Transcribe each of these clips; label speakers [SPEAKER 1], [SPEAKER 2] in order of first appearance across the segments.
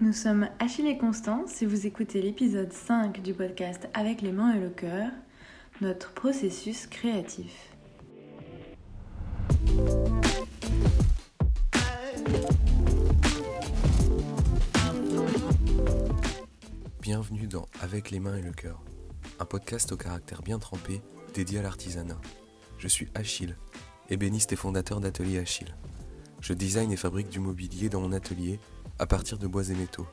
[SPEAKER 1] Nous sommes Achille et Constance et vous écoutez l'épisode 5 du podcast Avec les mains et le cœur, notre processus créatif.
[SPEAKER 2] Bienvenue dans Avec les mains et le cœur, un podcast au caractère bien trempé dédié à l'artisanat. Je suis Achille, ébéniste et fondateur d'Atelier Achille. Je design et fabrique du mobilier dans mon atelier à partir de bois et métaux.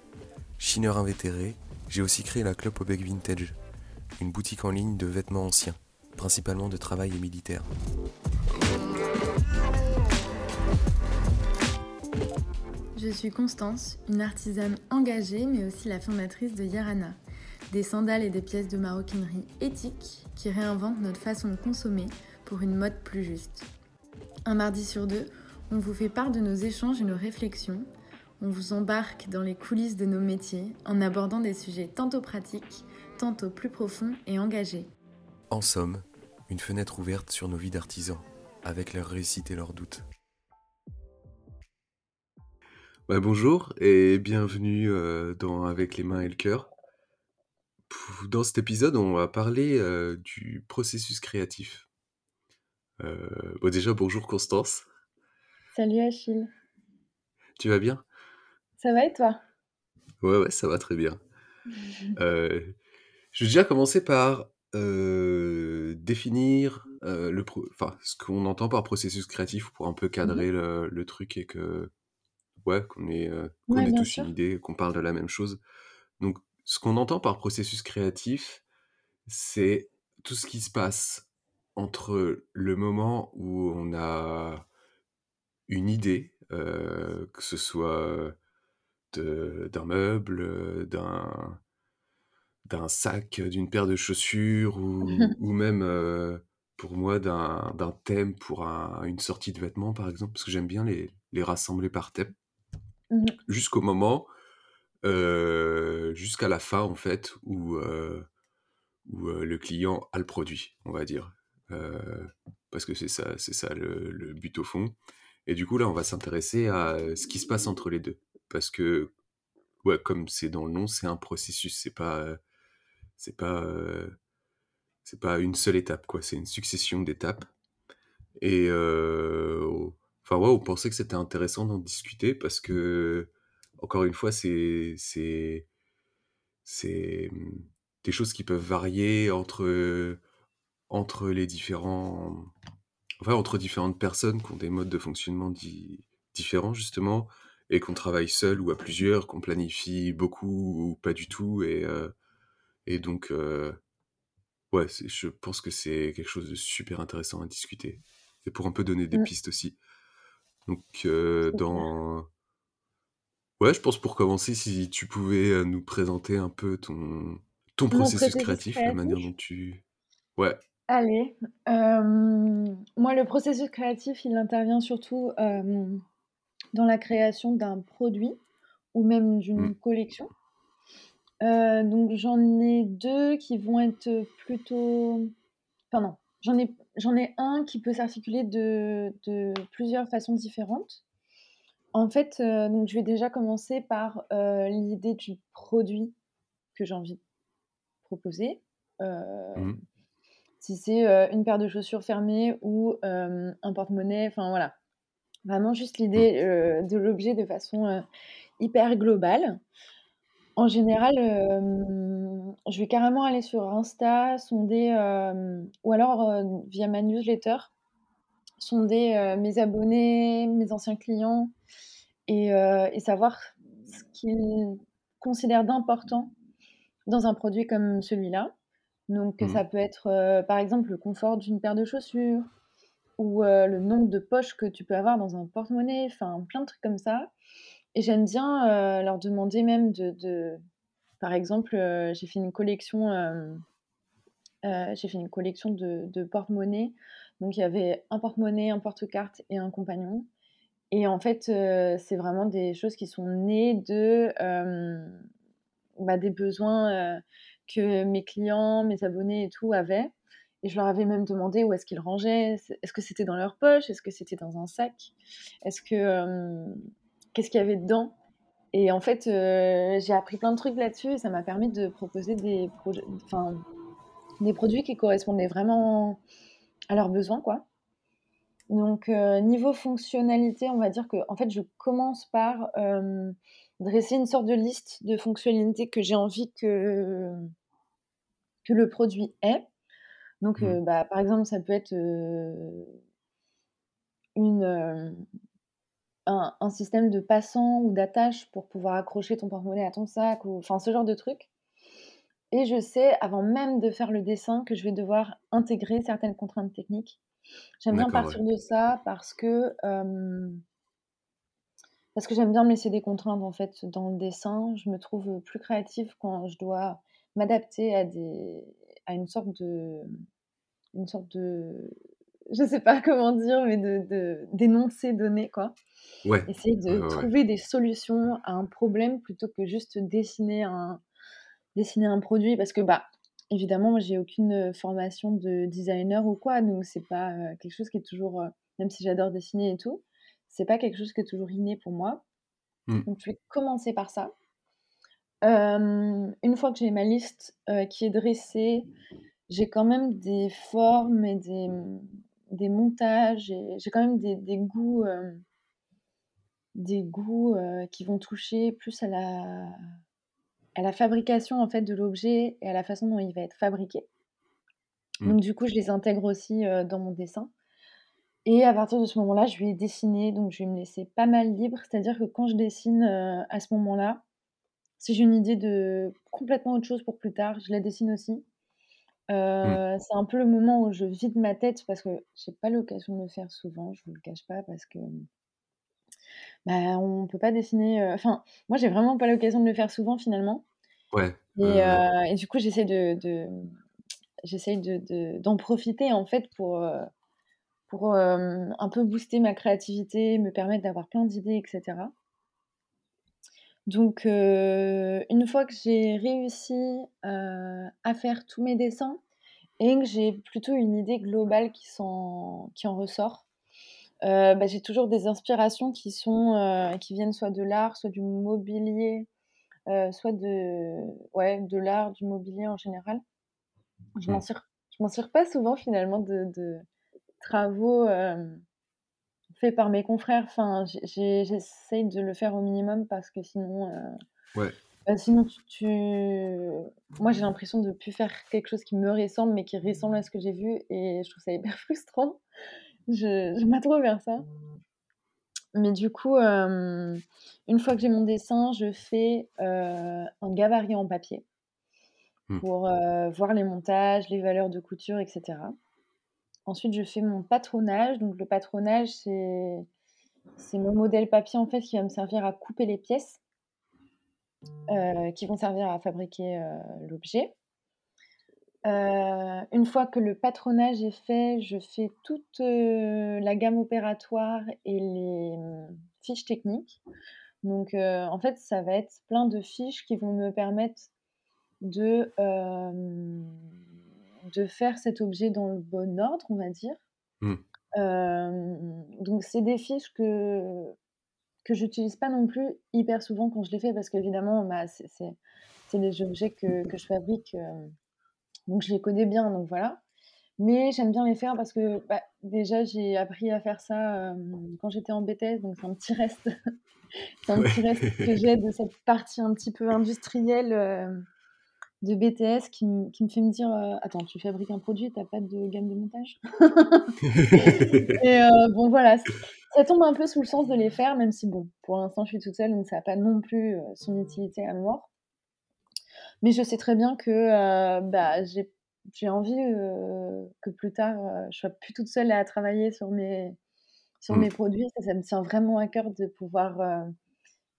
[SPEAKER 2] Chineur invétéré, j'ai aussi créé la Club Obec Vintage, une boutique en ligne de vêtements anciens, principalement de travail et militaire.
[SPEAKER 1] Je suis Constance, une artisane engagée mais aussi la fondatrice de Yarana, des sandales et des pièces de maroquinerie éthiques qui réinventent notre façon de consommer pour une mode plus juste. Un mardi sur deux, on vous fait part de nos échanges et nos réflexions on vous embarque dans les coulisses de nos métiers en abordant des sujets tantôt pratiques, tantôt plus profonds et engagés.
[SPEAKER 2] En somme, une fenêtre ouverte sur nos vies d'artisans, avec leurs réussites et leurs doutes. bonjour et bienvenue euh, dans Avec les mains et le cœur. Dans cet épisode, on va parler euh, du processus créatif. Euh, bon, déjà, bonjour Constance.
[SPEAKER 1] Salut Achille.
[SPEAKER 2] Tu vas bien?
[SPEAKER 1] Ça va et toi?
[SPEAKER 2] Ouais, ouais, ça va très bien. Euh, je vais déjà commencer par euh, définir euh, le enfin, ce qu'on entend par processus créatif pour un peu cadrer mmh le, truc et que ouais, qu'on ait, qu'on tous une idée, qu'on parle de la même chose. Donc, ce qu'on entend par processus créatif, c'est tout ce qui se passe entre le moment où on a une idée, que ce soit d'un meuble, d'un d'un sac, d'une paire de chaussures ou, ou même euh, pour moi d'un thème pour une sortie de vêtements par exemple, parce que j'aime bien les, les, rassembler par thème, mmh jusqu'au moment, euh, jusqu'à la fin en fait, où, euh, où le client a le produit, on va dire. parce que c'est ça, c'est ça le, le, but au fond. Et du coup là, on va s'intéresser à ce qui se passe entre les deux parce que, ouais, comme c'est dans le nom, c'est un processus, c'est pas, c'est pas, c'est pas une seule étape, quoi, c'est une succession d'étapes. Et, enfin, ouais, on pensait que c'était intéressant d'en discuter parce que, encore une fois, c'est, c'est, c'est mmh, des choses qui peuvent varier entre, entre les différents, enfin, entre différentes personnes qui ont des modes de fonctionnement différents, justement et qu'on travaille seul ou à plusieurs, qu'on planifie beaucoup ou pas du tout. Et, euh, et donc, euh, ouais, je pense que c'est quelque chose de super intéressant à discuter. Et pour un peu donner des mmh. pistes aussi. Donc, euh, dans. Ouais, je pense pour commencer, si tu pouvais nous présenter un peu ton, ton processus, créatif, la manière dont tu. Ouais.
[SPEAKER 1] Allez. moi, le processus créatif, il intervient surtout dans la création d'un produit ou même d'une mmh. collection. Euh, donc j'en ai deux qui vont être plutôt... Enfin non, j'en ai, j'en ai un qui peut s'articuler de, de, plusieurs façons différentes. En fait, euh, donc je vais déjà commencer par euh, l'idée du produit que j'ai envie de proposer. Mmh. Si c'est une paire de chaussures fermées ou un porte-monnaie, enfin voilà, Vraiment juste l'idée mmh. de l'objet de façon hyper globale. En général, je vais carrément aller sur Insta, sonder, ou alors via ma newsletter, sonder mes abonnés, mes anciens clients et, et savoir ce qu'ils considèrent d'important dans un produit comme celui-là. Donc, mmh. ça peut être par exemple le confort d'une paire de chaussures, ou le nombre de poches que tu peux avoir dans un porte-monnaie, enfin plein de trucs comme ça. Et j'aime bien leur demander même de, par exemple, j'ai fait une collection, j'ai fait une collection de, porte-monnaie. Donc il y avait un porte-monnaie, un porte-carte et un compagnon. Et en fait, c'est vraiment des choses qui sont nées de bah, des besoins que mes clients, mes abonnés et tout avaient. Et je leur avais même demandé où est-ce qu'ils rangeaient. Est-ce que c'était dans leur poche? Est-ce que c'était dans un sac? Est-ce que qu'est-ce qu'il y avait dedans? Et en fait, j'ai appris plein de trucs là-dessus et ça m'a permis de proposer des enfin, des produits qui correspondaient vraiment à leurs besoins, quoi. Donc, niveau fonctionnalité, on va dire qu'en fait, je commence par, dresser une sorte de liste de fonctionnalités que j'ai envie que que le produit ait. Donc,
[SPEAKER 2] Mmh.
[SPEAKER 1] bah, par exemple, ça peut être, une, un un système de passant ou d'attache pour pouvoir accrocher ton porte-monnaie à ton sac ou enfin, ce genre de truc et je sais, avant même de faire le dessin, que je vais devoir intégrer certaines contraintes techniques. J'aime bien
[SPEAKER 2] ouais.
[SPEAKER 1] partir de ça parce que, parce que j'aime bien me laisser des contraintes, en fait, dans le dessin. Je me trouve, plus créative quand je dois m'adapter à des à une sorte de une sorte de je sais pas comment dire, mais de d'énoncé donné, quoi.
[SPEAKER 2] Ouais.
[SPEAKER 1] Essayer de
[SPEAKER 2] ouais, ouais.
[SPEAKER 1] trouver des solutions à un problème plutôt que juste dessiner un dessiner un produit parce que, bah, évidemment, moi, j'ai aucune, formation de designer ou quoi, donc c'est pas, heu, quelque chose qui est toujours, heu même si j'adore dessiner et tout, c'est pas quelque chose qui est toujours inné pour moi.
[SPEAKER 2] Mmh.
[SPEAKER 1] Donc je vais commencer par ça. Hem, une fois que j'ai ma liste, heu, qui est dressée, j'ai quand même des formes et des, des montages et j'ai quand même des des goûts, hem des goûts, qui vont toucher plus à la à la fabrication, en fait, de l'objet et à la façon dont il va être fabriqué.
[SPEAKER 2] Mmh.
[SPEAKER 1] Donc du coup, je les intègre aussi, dans mon dessin et à partir de ce moment-là, je vais dessiner, donc je vais me laisser pas mal libre. C'est-à-dire que quand je dessine, à ce moment-là, si j'ai une idée de complètement autre chose pour plus tard, je la dessine aussi.
[SPEAKER 2] Mmh.
[SPEAKER 1] Heu, c'est un peu le moment où je vide ma tête parce que j'ai pas l'occasion de le faire souvent, je vous le cache pas parce que, bah, on peut pas dessiner, heu enfin, moi, j'ai vraiment pas l'occasion de le faire souvent finalement
[SPEAKER 2] Ouais.
[SPEAKER 1] Et et du coup, j'essaie de de, j'essaye de de d'en profiter en fait pour, pour, un peu booster ma créativité, me permettre d'avoir plein d'idées et cetera. Donc une fois que j'ai réussi, à faire tous mes dessins et que j'ai plutôt une idée globale qui en ressort, bah, j'ai toujours des inspirations qui sont, heu, qui viennent soit de l'art, soit du mobilier, soit de ouais, de l'art, du mobilier en général. Je m'en
[SPEAKER 2] Mmh.
[SPEAKER 1] je m'en tire pas souvent finalement de de travaux, hem, faits par mes confrères. Enfin, j'essaye de le faire au minimum parce que sinon,
[SPEAKER 2] Ouais.
[SPEAKER 1] bah, sinon tu tu moi j'ai l'impression de plus faire quelque chose qui me ressemble, mais qui ressemble à ce que j'ai vu et je trouve ça hyper frustrant. Je trop faire ça. Mais du coup, hem, une fois que j'ai mon dessin, je fais, heu, un gabarit en papier
[SPEAKER 2] Mmh.
[SPEAKER 1] pour, voir les montages, les valeurs de couture et cetera. Ensuite, je fais mon patronage. Donc le patronage, c'est c'est mon modèle papier, en fait, qui va me servir à couper les pièces, heu, qui vont servir à fabriquer, heu, l'objet. Heu, une fois que le patronage est fait, je fais toute, la gamme opératoire et les, mmh, fiches techniques. Donc, en fait, ça va être plein de fiches qui vont me permettre de, hem, de faire cet objet dans le bon ordre, on va dire.
[SPEAKER 2] Mmh.
[SPEAKER 1] Donc c'est des fiches que que j'utilise pas non plus hyper souvent quand je les fais parce qu'évidemment, bah, c'est c'est c'est des objets que que je fabrique, donc je les connais bien, donc voilà. Mais j'aime bien les faire parce que, bah, déjà j'ai appris à faire ça, quand j'étais en BTS, donc c'est un petit reste c'est un
[SPEAKER 2] Ouais.
[SPEAKER 1] petit reste que j'ai de cette partie un petit peu industrielle, de BTS qui qui me fait me dire, heu: «Attends, tu fabriques un produit, tu as pas de gamme de montage?» et heu, bon voilà, ça tombe un peu sous le sens de les faire, même si bon, pour l'instant je suis toute seule, donc ça a pas non plus, heu, son utilité à mort. Mais je sais très bien que, bah, j'ai j'ai envie, que plus tard, je sois plus toute seule à travailler sur mes sur
[SPEAKER 2] Mmh.
[SPEAKER 1] mes produits. Ça, ça me tient vraiment à cœur de pouvoir,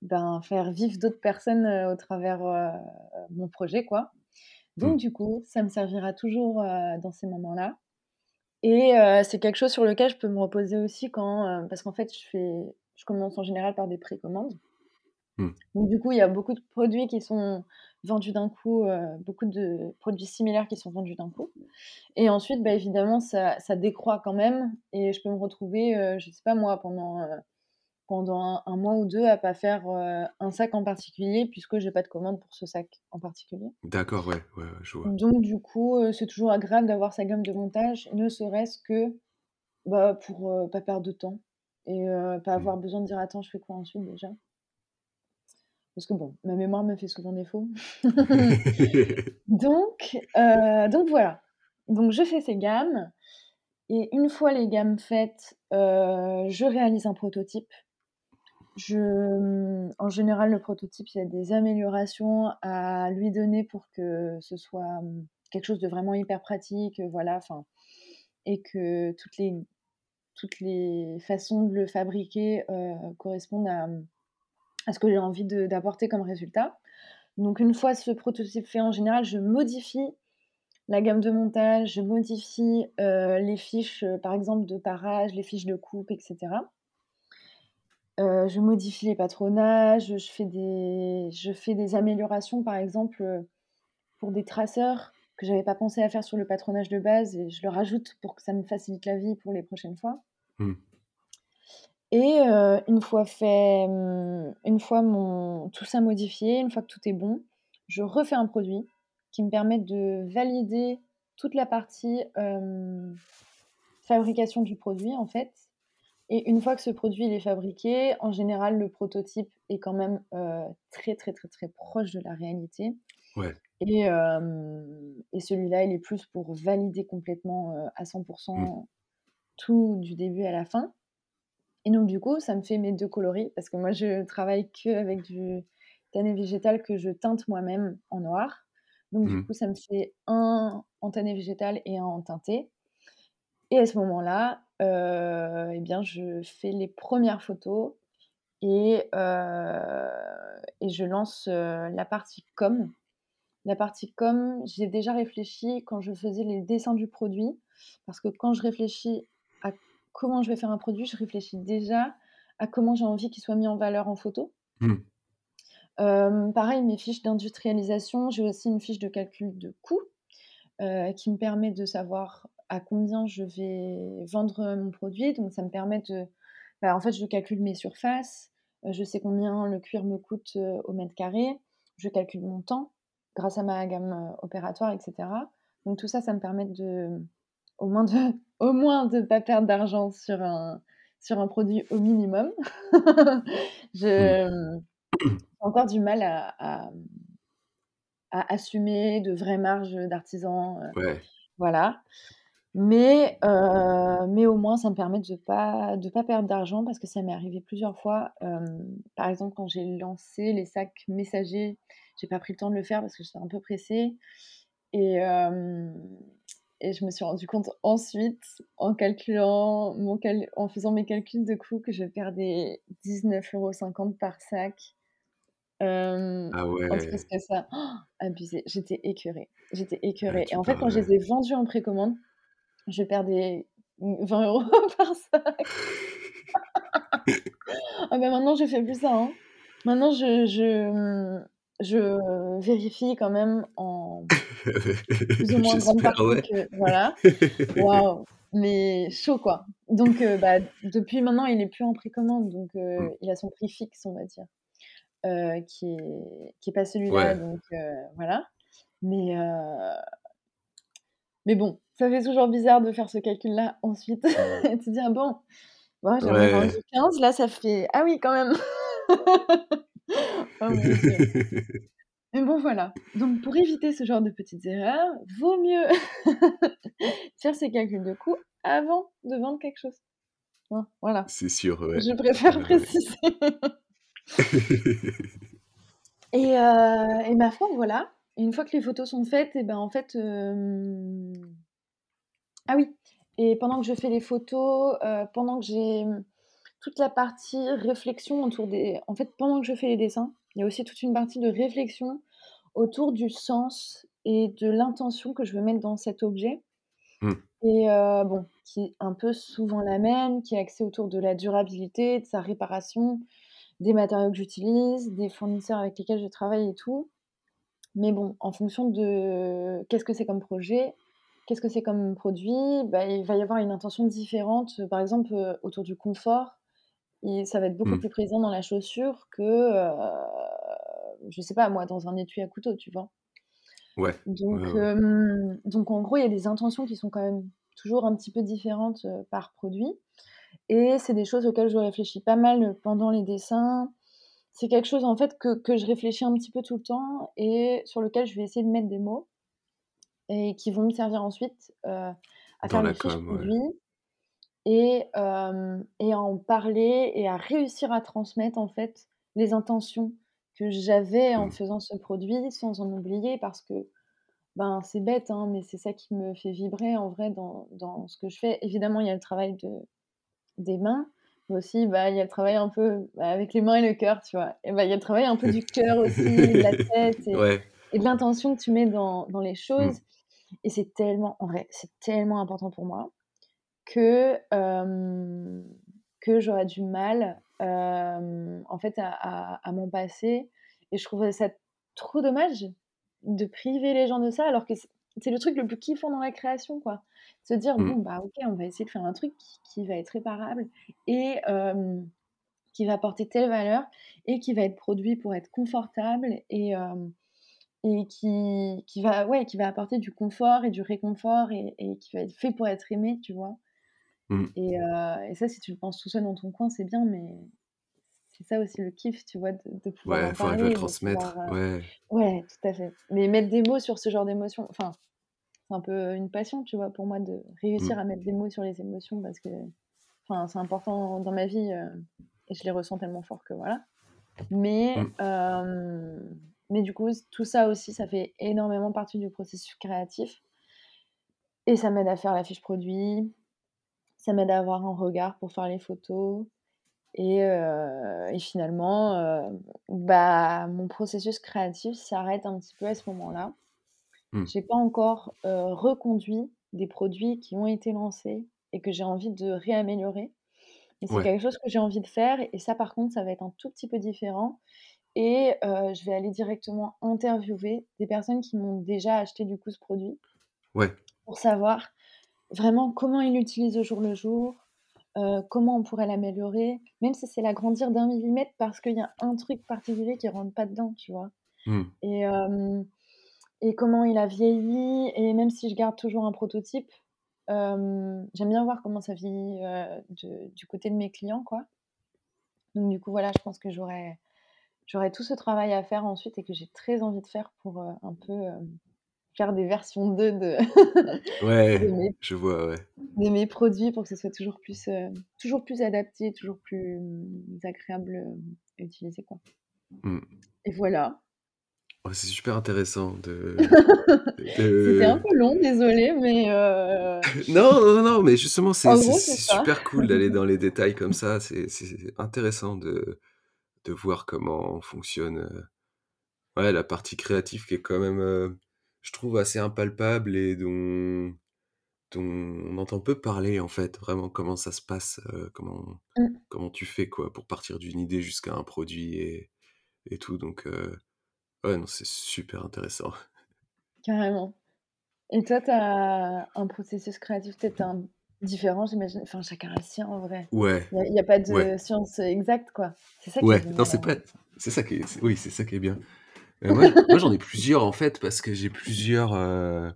[SPEAKER 1] ben, faire vivre d'autres personnes, au travers, mon projet, quoi.
[SPEAKER 2] Mmh.
[SPEAKER 1] Donc du coup, ça me servira toujours, dans ces moments-là et c'est quelque chose sur lequel je peux me reposer aussi quand, parce qu'en fait, je fais je commence en général par des précommandes.
[SPEAKER 2] Mmh.
[SPEAKER 1] Donc du coup, il y a beaucoup de produits qui sont vendus d'un coup, beaucoup de produits similaires qui sont vendus d'un coup et ensuite, bah, évidemment, ça ça décroît quand même et je peux me retrouver, je sais pas moi, pendant, pendant un, mois ou deux à pas faire un sac en particulier puisque j'ai pas de commande pour ce sac en particulier.
[SPEAKER 2] D'accord, ouais, ouais, je vois.
[SPEAKER 1] Donc du coup, c'est toujours agréable d'avoir sa gamme de montage, ne serait-ce que bah, pour pas perdre de temps et pas
[SPEAKER 2] Mmh.
[SPEAKER 1] avoir besoin de dire attends, je fais quoi ensuite déjà. Parce que bon, ma mémoire me fait souvent défaut. donc, donc voilà. Donc je fais ces gammes et une fois les gammes faites, je réalise un prototype. Je, mmh, en général, le prototype, il y a des améliorations à lui donner pour que ce soit, mmh, quelque chose de vraiment hyper pratique, voilà, enfin et que toutes les toutes les façons de le fabriquer, correspondent à, mmh, à ce que j'ai envie d'apporter comme résultat. Donc une fois ce prototype fait, en général, je modifie la gamme de montage, je modifie, les fiches, par exemple de parage, les fiches de coupe etc. je modifie les patronages, je fais des je fais des améliorations, par exemple, pour des traceurs que j'avais pas pensé à faire sur le patronage de base et je le rajoute pour que ça me facilite la vie pour les prochaines fois.
[SPEAKER 2] Mmh.
[SPEAKER 1] Et une fois fait, mmh, une fois mon tout ça modifié, une fois que tout est bon, je refais un produit qui me permet de valider toute la partie, fabrication du produit, en fait. Et une fois que ce produit il est fabriqué, en général, le prototype est quand même, très, très, très, très proche de la réalité.
[SPEAKER 2] Ouais.
[SPEAKER 1] Et et celui-là, il est plus pour valider complètement, à 100
[SPEAKER 2] Mmh.
[SPEAKER 1] tout du début à la fin. Et donc du coup, ça me fait mes 2 coloris parce que moi je travaille qu'avec du tanné végétal que je teinte moi-même en noir. Donc du
[SPEAKER 2] Mmh.
[SPEAKER 1] coup, ça me fait un en tanné végétal et un en teinté. Et à ce moment-là, heu et bien je fais les premières photos et et je lance, la partie com. La partie com, j'y ai déjà réfléchi quand je faisais les dessins du produit parce que quand je réfléchis à comment je vais faire un produit, je réfléchis déjà à comment j'ai envie qu'il soit mis en valeur en photo.
[SPEAKER 2] Mmh.
[SPEAKER 1] Hem, pareil, mes fiches d'industrialisation, j'ai aussi une fiche de calcul de coût, qui me permet de savoir à combien je vais vendre, mon produit. Donc ça me permet de bah, en fait, je calcule mes surfaces, je sais combien le cuir me coûte, au mètre carré, je calcule mon temps grâce à ma gamme, opératoire et cetera. Donc tout ça, ça me permet de au moins de au moins de pas perdre d'argent sur un sur un produit au minimum. J'ai encore du mal à à, à assumer de vraies marges, d'artisan,
[SPEAKER 2] Ouais.
[SPEAKER 1] voilà. Mais heu, mais au moins ça me permet de pas de pas perdre d'argent parce que ça m'est arrivé plusieurs fois. Par exemple, quand j'ai lancé les sacs messagers, j'ai pas pris le temps de le faire parce que j'étais un peu pressée et et je me suis rendu compte ensuite, en calculant mon cal en faisant mes calculs de coûts que je perdais 19,50 € par sac. Hem,
[SPEAKER 2] Ah ouais.
[SPEAKER 1] c'était ça, abusé, j'étais écœurée, j'étais écœurée et
[SPEAKER 2] tu
[SPEAKER 1] en fait, quand je les ai vendus en précommande, je perdais, mmh, 20 € par sac. Ah bah, maintenant, je fais plus ça, hein. Maintenant, je je, mmh, je vérifie quand même en plus ou moins grande partie
[SPEAKER 2] ouais.
[SPEAKER 1] que voilà. Waouh, mais chaud, quoi. Donc heu, bah, depuis maintenant, il est plus en précommande, donc heu,
[SPEAKER 2] Mmh.
[SPEAKER 1] il a son prix fixe, on va dire, heu, qui est qui est pas celui-là,
[SPEAKER 2] Ouais.
[SPEAKER 1] donc voilà. Mais mais bon, ça fait toujours bizarre de faire ce calcul-là ensuite et de se dire: «Ah bon, bon, j'en ai vendu
[SPEAKER 2] Ouais.
[SPEAKER 1] 15, là, ça fait ah oui, quand même!» Oh. Mais bon, voilà. Donc pour éviter ce genre de petites erreurs, vaut mieux faire ses calculs de coûts avant de vendre quelque chose. Hein, voilà.
[SPEAKER 2] C'est sûr, ouais.
[SPEAKER 1] Je préfère
[SPEAKER 2] Ouais,
[SPEAKER 1] préciser. Et heu et ma foi, voilà. Une fois que les photos sont faites et ben, en fait, hem ah oui et pendant que je fais les photos, heu, pendant que j'ai, mmh, toute la partie réflexion autour des en fait, pendant que je fais les dessins, il y a aussi toute une partie de réflexion autour du sens et de l'intention que je veux mettre dans cet objet
[SPEAKER 2] Mmh.
[SPEAKER 1] et heu, bon, qui est un peu souvent la même, qui est axée autour de la durabilité, de sa réparation, des matériaux que j'utilise, des fournisseurs avec lesquels je travaille et tout. Mais bon, en fonction de qu'est-ce que c'est comme projet, qu'est-ce que c'est comme produit, bah, il va y avoir une intention différente, par exemple, heu, autour du confort et ça va être beaucoup
[SPEAKER 2] Mmh.
[SPEAKER 1] plus présent dans la chaussure que, heu, je sais pas moi, dans un étui à couteau, tu vois?
[SPEAKER 2] Ouais.
[SPEAKER 1] Donc
[SPEAKER 2] ouais, ouais.
[SPEAKER 1] hem, donc en gros, il y a des intentions qui sont quand même toujours un petit peu différentes, heu, par produit et c'est des choses auxquelles je réfléchis pas mal, pendant les dessins. C'est quelque chose en fait que que je réfléchis un petit peu tout le temps et sur lequel je vais essayer de mettre des mots et qui vont me servir ensuite, à
[SPEAKER 2] Dans
[SPEAKER 1] faire les fiches
[SPEAKER 2] ouais.
[SPEAKER 1] et et à en parler et à réussir à transmettre en fait les intentions que j'avais en
[SPEAKER 2] Mmh.
[SPEAKER 1] faisant ce produit sans en oublier parce que, ben, c'est bête, hein, mais c'est ça qui me fait vibrer en vrai dans dans ce que je fais. Évidemment, il y a le travail de des mains, mais aussi, bah, il y a le travail un peu, bah, avec les mains et le cœur, tu vois? Et bah, il y a le travail un peu du cœur aussi, de la tête et
[SPEAKER 2] Ouais.
[SPEAKER 1] et de l'intention que tu mets dans dans les
[SPEAKER 2] Mmh.
[SPEAKER 1] Et c'est tellement en vrai, c'est tellement important pour moi que, que j'aurais du mal, en fait à à à m'en passer et je trouverais ça trop dommage de priver les gens de ça alors que c'est le truc le plus kiffant dans la création, quoi. Se dire:
[SPEAKER 2] Mmh.
[SPEAKER 1] «Bon, bah, OK, on va essayer de faire un truc qui qui va être réparable et qui va apporter telle valeur et qui va être produit pour être confortable et et qui qui va ouais, qui va apporter du confort et du réconfort et et qui va être fait pour être aimé», tu vois?
[SPEAKER 2] Mmh.
[SPEAKER 1] Et heu et ça, si tu le penses tout seul dans ton coin, c'est bien, mais c'est ça aussi le kiff, tu vois? De de pouvoir
[SPEAKER 2] Ouais,
[SPEAKER 1] en
[SPEAKER 2] faut le
[SPEAKER 1] pouvoir,
[SPEAKER 2] transmettre.
[SPEAKER 1] heu
[SPEAKER 2] Ouais.
[SPEAKER 1] ouais, tout à fait. Mais mettre des mots sur ce genre d'émotions, enfin, c'est un peu une passion, tu vois? Pour moi de
[SPEAKER 2] Mmh.
[SPEAKER 1] réussir à mettre des mots sur les émotions parce que, c'est important dans ma vie, heu et je les ressens tellement fort que voilà. Mais
[SPEAKER 2] Mmh.
[SPEAKER 1] Mais du coup, tout ça aussi, ça fait énormément partie du processus créatif et ça m'aide à faire la fiche produit, ça m'aide à avoir un regard pour faire les photos et et finalement, heu, bah, mon processus créatif s'arrête un petit peu à ce moment-là.
[SPEAKER 2] Mmh.
[SPEAKER 1] J'ai pas encore, heu, reconduit des produits qui ont été lancés et que j'ai envie de réaméliorer. Mais c'est
[SPEAKER 2] Ouais.
[SPEAKER 1] quelque chose que j'ai envie de faire et ça par contre, ça va être un tout petit peu différent et heu, je vais aller directement interviewer des personnes qui m'ont déjà acheté du coup ce produit
[SPEAKER 2] Ouais.
[SPEAKER 1] pour savoir vraiment comment ils l'utilisent au jour le jour, heu, comment on pourrait l'améliorer, même si c'est l'agrandir d'un millimètre parce qu'il y a un truc particulier qui rentre pas dedans, tu vois?
[SPEAKER 2] Mmh.
[SPEAKER 1] Et hem et comment il a vieilli et même si je garde toujours un prototype, j'aime bien voir comment ça vieillit, de du côté de mes clients, quoi. Donc du coup, voilà, je pense que j'aurais j'aurais tout ce travail à faire ensuite et que j'ai très envie de faire pour, heu, un peu, hem, faire des versions 2 de de
[SPEAKER 2] Ouais,
[SPEAKER 1] mes
[SPEAKER 2] je vois, ouais.
[SPEAKER 1] de mes produits pour que ce soit toujours plus, heu, toujours plus adapté, toujours plus, mmh, agréable, hem, à utiliser, quoi.
[SPEAKER 2] Mmh.
[SPEAKER 1] Et voilà.
[SPEAKER 2] Ouais, c'est super intéressant de
[SPEAKER 1] C'était un
[SPEAKER 2] de
[SPEAKER 1] peu long, désolée, mais heu,
[SPEAKER 2] non, non, non, mais justement, c'est super cool d'aller dans les détails comme ça. C'est intéressant de de voir comment fonctionne, heu, ouais, la partie créative qui est quand même, heu, je trouve assez impalpable et dont dont on entend peu parler, en fait. Vraiment, comment ça se passe, heu, comment
[SPEAKER 1] Mmh,
[SPEAKER 2] comment tu fais, quoi, pour partir d'une idée jusqu'à un produit et et tout donc ouais, non, c'est super intéressant.
[SPEAKER 1] carrément. Et toi, tu as un processus créatif peut-être un différent, j'imagine? Enfin, chacun a le sien, en vrai.
[SPEAKER 2] Ouais,
[SPEAKER 1] Il y a pas
[SPEAKER 2] ouais,
[SPEAKER 1] de science exacte, quoi. C'est ça qui est
[SPEAKER 2] ouais, non, c'est pas c'est ça qui est oui, c'est ça qui est bien. Heu, moi moi j'en ai plusieurs en fait parce que j'ai plusieurs, heu,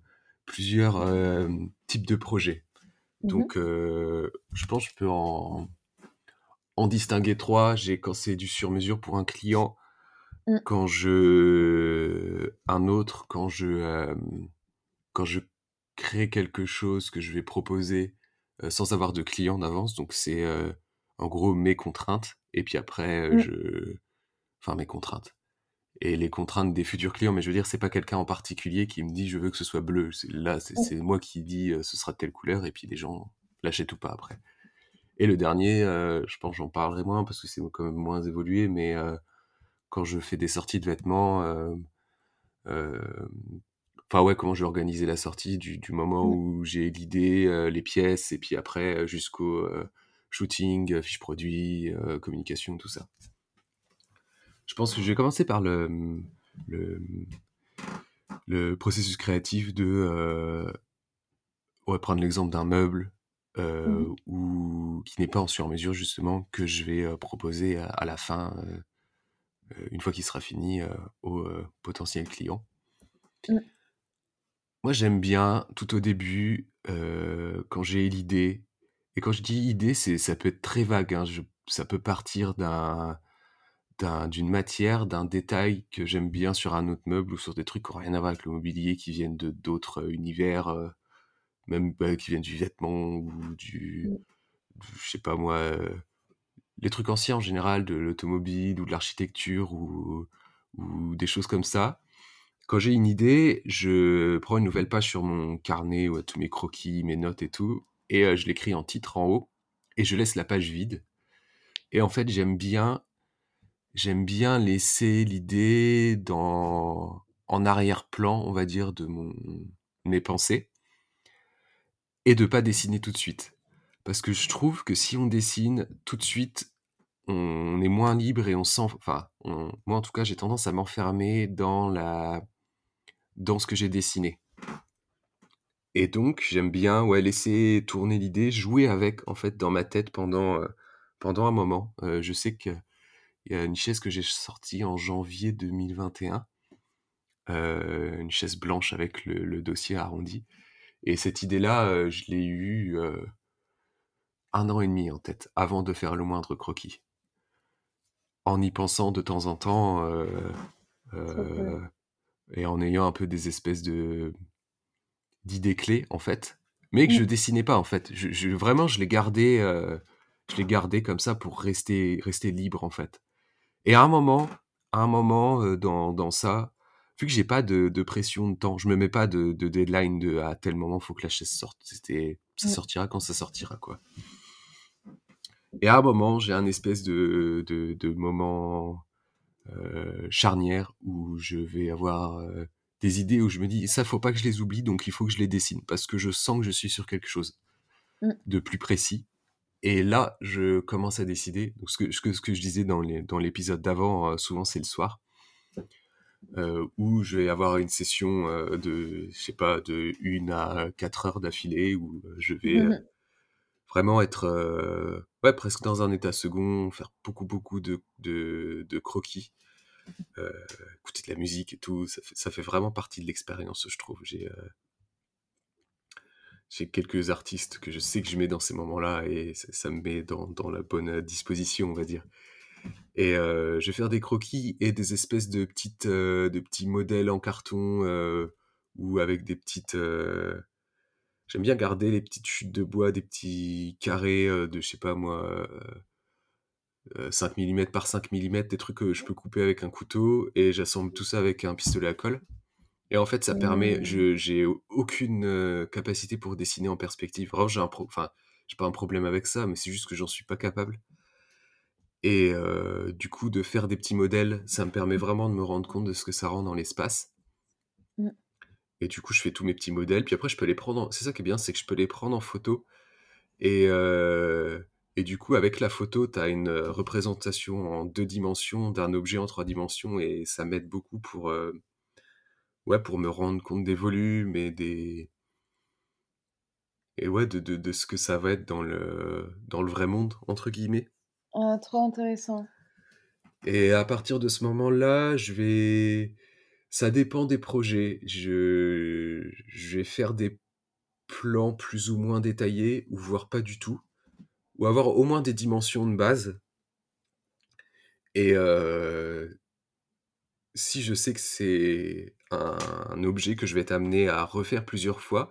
[SPEAKER 2] plusieurs, hem, types de projets.
[SPEAKER 1] Mmh mh.
[SPEAKER 2] Donc je pense que je peux en en distinguer 3. J'ai quand c'est du sur mesure pour un client,
[SPEAKER 1] Mmh.
[SPEAKER 2] quand je un autre quand je, quand je crée quelque chose que je vais proposer, sans avoir de client d'avance. Donc c'est, heu, en gros mes contraintes et puis après, heu,
[SPEAKER 1] Mmh.
[SPEAKER 2] je enfin mes contraintes. et les contraintes des futurs clients. Mais je veux dire, c'est pas quelqu'un en particulier qui me dit: «Je veux que ce soit bleu». C'est là, c'est
[SPEAKER 1] Mmh.
[SPEAKER 2] c'est moi qui dis, «Ce sera de telle couleur» et puis les gens l'achètent ou pas après. Et le dernier, je pense j'en parlerai moins parce que c'est quand même moins évolué, mais quand je fais des sorties de vêtements, enfin ouais, comment je vais organiser la sortie du du moment
[SPEAKER 1] Mmh.
[SPEAKER 2] où j'ai l'idée, heu, les pièces et puis après, heu, jusqu'au, heu, shooting, fiche produit, communication, tout ça. Je pense que je vais commencer par le, le, le processus créatif de, heu, ouais, prendre l'exemple d'un meuble, euh,
[SPEAKER 1] Mmh
[SPEAKER 2] ou qui n'est pas en sur-mesure justement, que je vais, proposer à à la fin, une fois qu'il sera fini, heu, potentiels clients.
[SPEAKER 1] Mmh.
[SPEAKER 2] Moi, j'aime bien tout au début, heu, quand j'ai l'idée et quand je dis idée, c'est ça peut être très vague, hein, je ça peut partir d'un d'un d'une matière, d'un détail que j'aime bien sur un autre meuble ou sur des trucs qui ont rien à voir avec le mobilier, qui viennent de d'autres, heu, univers, heu, même, bah, qui viennent du vêtement ou du
[SPEAKER 1] Mmh.
[SPEAKER 2] du je sais pas moi, heu, les trucs anciens en général, de l'automobile ou de l'architecture ou ou des choses comme ça. Quand j'ai une idée, je prends une nouvelle page sur mon carnet y a tous mes croquis, mes notes et tout et heu, je l'écris en titre en haut et je laisse la page vide et en fait, j'aime bien j'aime bien laisser l'idée dans en arrière-plan, on va dire, de mon mes pensées et de pas dessiner tout de suite. Parce que je trouve que si on dessine tout de suite, on est moins libre et on sent enfin, moi en tout cas, j'ai tendance à m'enfermer dans la dans ce que j'ai dessiné. Et donc j'aime bien, ouais, laisser tourner l'idée, jouer avec, en fait, dans ma tête pendant, heu, pendant un moment. Heu, je sais qu'il y a une chaise que j'ai sortie en janvier 2021, heu, une chaise blanche avec le le dossier arrondi et cette idée-là, heu, je l'ai eue, 1 an et demi en tête, avant de faire le moindre croquis. En y pensant de temps en temps, et en ayant un peu des espèces de d'idées clés, en fait, mais que je
[SPEAKER 1] Mmh.
[SPEAKER 2] dessinais pas, en fait. Je je vraiment, je les gardais, heu, je les gardais comme ça pour rester rester libre, en fait et à un moment à un moment, heu, dans dans ça, vu que j'ai pas de de pression de temps, je me mets pas de de deadline de: «À tel moment, faut que la chaise sorte». C'était ça
[SPEAKER 1] Mmh.
[SPEAKER 2] sortira quand ça sortira, quoi et à un moment, j'ai un espèce de de de moment, heu, charnière où je vais avoir, heu, des idées où je me dis: «Ça, faut pas que je les oublie, donc il faut que je les dessine parce que je sens que je suis sur quelque chose
[SPEAKER 1] Mmh.
[SPEAKER 2] de plus précis» et là, je commence à décider. Donc ce que ce que je disais dans l'épisode d'avant, heu, souvent, c'est le soir où je vais avoir une session, de je sais pas, de 1 à 4 heures d'affilée où, je vais, heu, vraiment être, ouais, presque dans un état second, faire beaucoup, beaucoup de de croquis, heu, écouter de la musique et tout. Ça fait vraiment partie de l'expérience, je trouve. J'ai, heu j'ai quelques artistes que je sais que je mets dans ces moments-là et ça me met dans dans la bonne, heu, disposition, on va dire et je vais faire des croquis et des espèces de petites, de petits modèles en carton, ou avec des petites, j'aime bien garder les petites chutes de bois, des petits carrés, heu, de je sais pas moi, heu heu, 5 millimètres par 5 millimètres, des trucs que je peux couper avec un couteau et j'assemble tout ça avec un pistolet à colle et en fait, ça permet
[SPEAKER 1] Mmh.
[SPEAKER 2] je j'ai aucune, capacité pour dessiner en perspective. Vraiment, j'ai un pro enfin, j'ai pas un problème avec ça, mais c'est juste que j'en suis pas capable et du coup, de faire des petits modèles, ça me permet vraiment de me rendre compte de ce que ça rend dans l'espace. Et du coup, je fais tous mes petits modèles, puis après je peux les prendre en c'est ça qui est bien, c'est que je peux les prendre en photo et heu et du coup, avec la photo, tu as une, heu, représentation en 2 dimensions d'un objet en 3 dimensions et ça m'aide beaucoup pour, heu, ouais, pour me rendre compte des volumes et des et ouais, de de de ce que ça va être dans le «dans le vrai monde» entre guillemets
[SPEAKER 1] Ah, trop intéressant.
[SPEAKER 2] et à partir de ce moment-là, je vais ça dépend des projets. Je vais faire des plans plus ou moins détaillés ou voire pas du tout, ou avoir au moins des dimensions de base et si je sais que c'est un objet que je vais amené à refaire plusieurs fois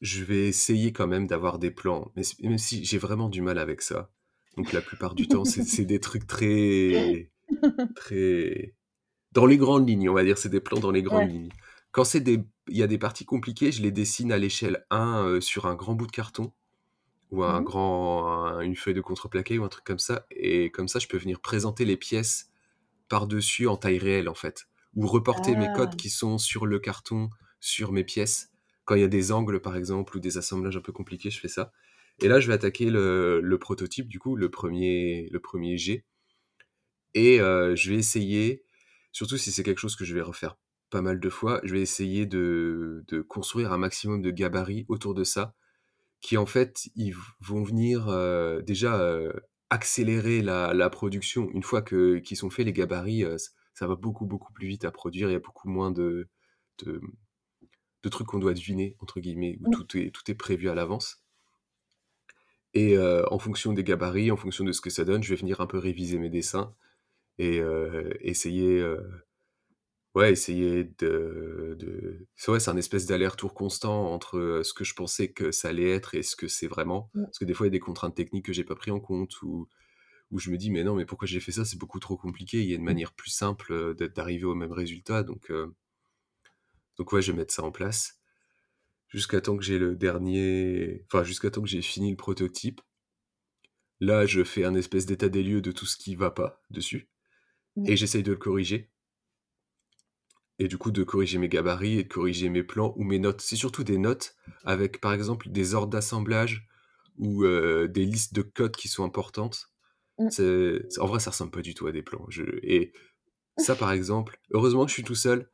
[SPEAKER 2] je vais essayer quand même d'avoir des plans, même si j'ai vraiment du mal avec ça. Donc la plupart du temps, c'est des trucs très très dans les grandes lignes, on va dire, c'est des plans dans les grandes
[SPEAKER 1] Ouais.
[SPEAKER 2] lignes. Quand c'est des il y a des parties compliquées, je les dessine à l'échelle 1, heu, sur un grand bout de carton ou un
[SPEAKER 1] Mmh
[SPEAKER 2] grand un une feuille de contreplaqué ou un truc comme ça et comme ça, je peux venir présenter les pièces par-dessus en taille réelle, en fait, ou reporter mes codes
[SPEAKER 1] Ah!
[SPEAKER 2] qui sont sur le carton, sur mes pièces. Quand il y a des angles, par exemple, ou des assemblages un peu compliqués, je fais ça et là, je vais attaquer le le prototype, du coup, le premier le 1er jet et heu, je vais essayer, surtout si c'est quelque chose que je vais refaire pas mal de fois, je vais essayer de de construire un maximum de gabarit autour de ça qui en fait, ils vont venir, heu, déjà, heu, accélérer la la production. Une fois que qu'ils sont faits les gabarits, heu, ça va beaucoup, beaucoup plus vite à produire. Il y a beaucoup moins de de de trucs qu'on doit «deviner» entre guillemets, où
[SPEAKER 1] Mmh.
[SPEAKER 2] tout est tout est prévu à l'avance. Et en fonction des gabarits, en fonction de ce que ça donne, je vais venir un peu réviser mes dessins et essayer, ouais, essayer de de c'est ouais, c'est un espèce d'aller-retour constant entre, ce que je pensais que ça allait être et ce que c'est vraiment.
[SPEAKER 1] Mmh.
[SPEAKER 2] Parce que des fois, il y a des contraintes techniques que j'ai pas pris en compte ou où je me dis: «Mais non, mais pourquoi j'ai fait ça? C'est beaucoup trop compliqué. Il y a une manière plus simple, d'arriver au même résultat», donc heu donc ouais, je vais mettre ça en place jusqu'à temps que j'ai le dernier enfin, jusqu'à temps que j'ai fini le prototype. Là, je fais un espèce d'état des lieux de tout ce qui va pas dessus
[SPEAKER 1] Mmh.
[SPEAKER 2] et j'essaye de le corriger. Et du coup, de corriger mes gabarits et de corriger mes plans ou mes notes. C'est surtout des notes avec, par exemple, des ordres d'assemblage ou heu, des listes de codes qui sont importantes. C'est en vrai, ça ressemble pas du tout à des plans. Je et ça, par exemple, heureusement que je suis tout seul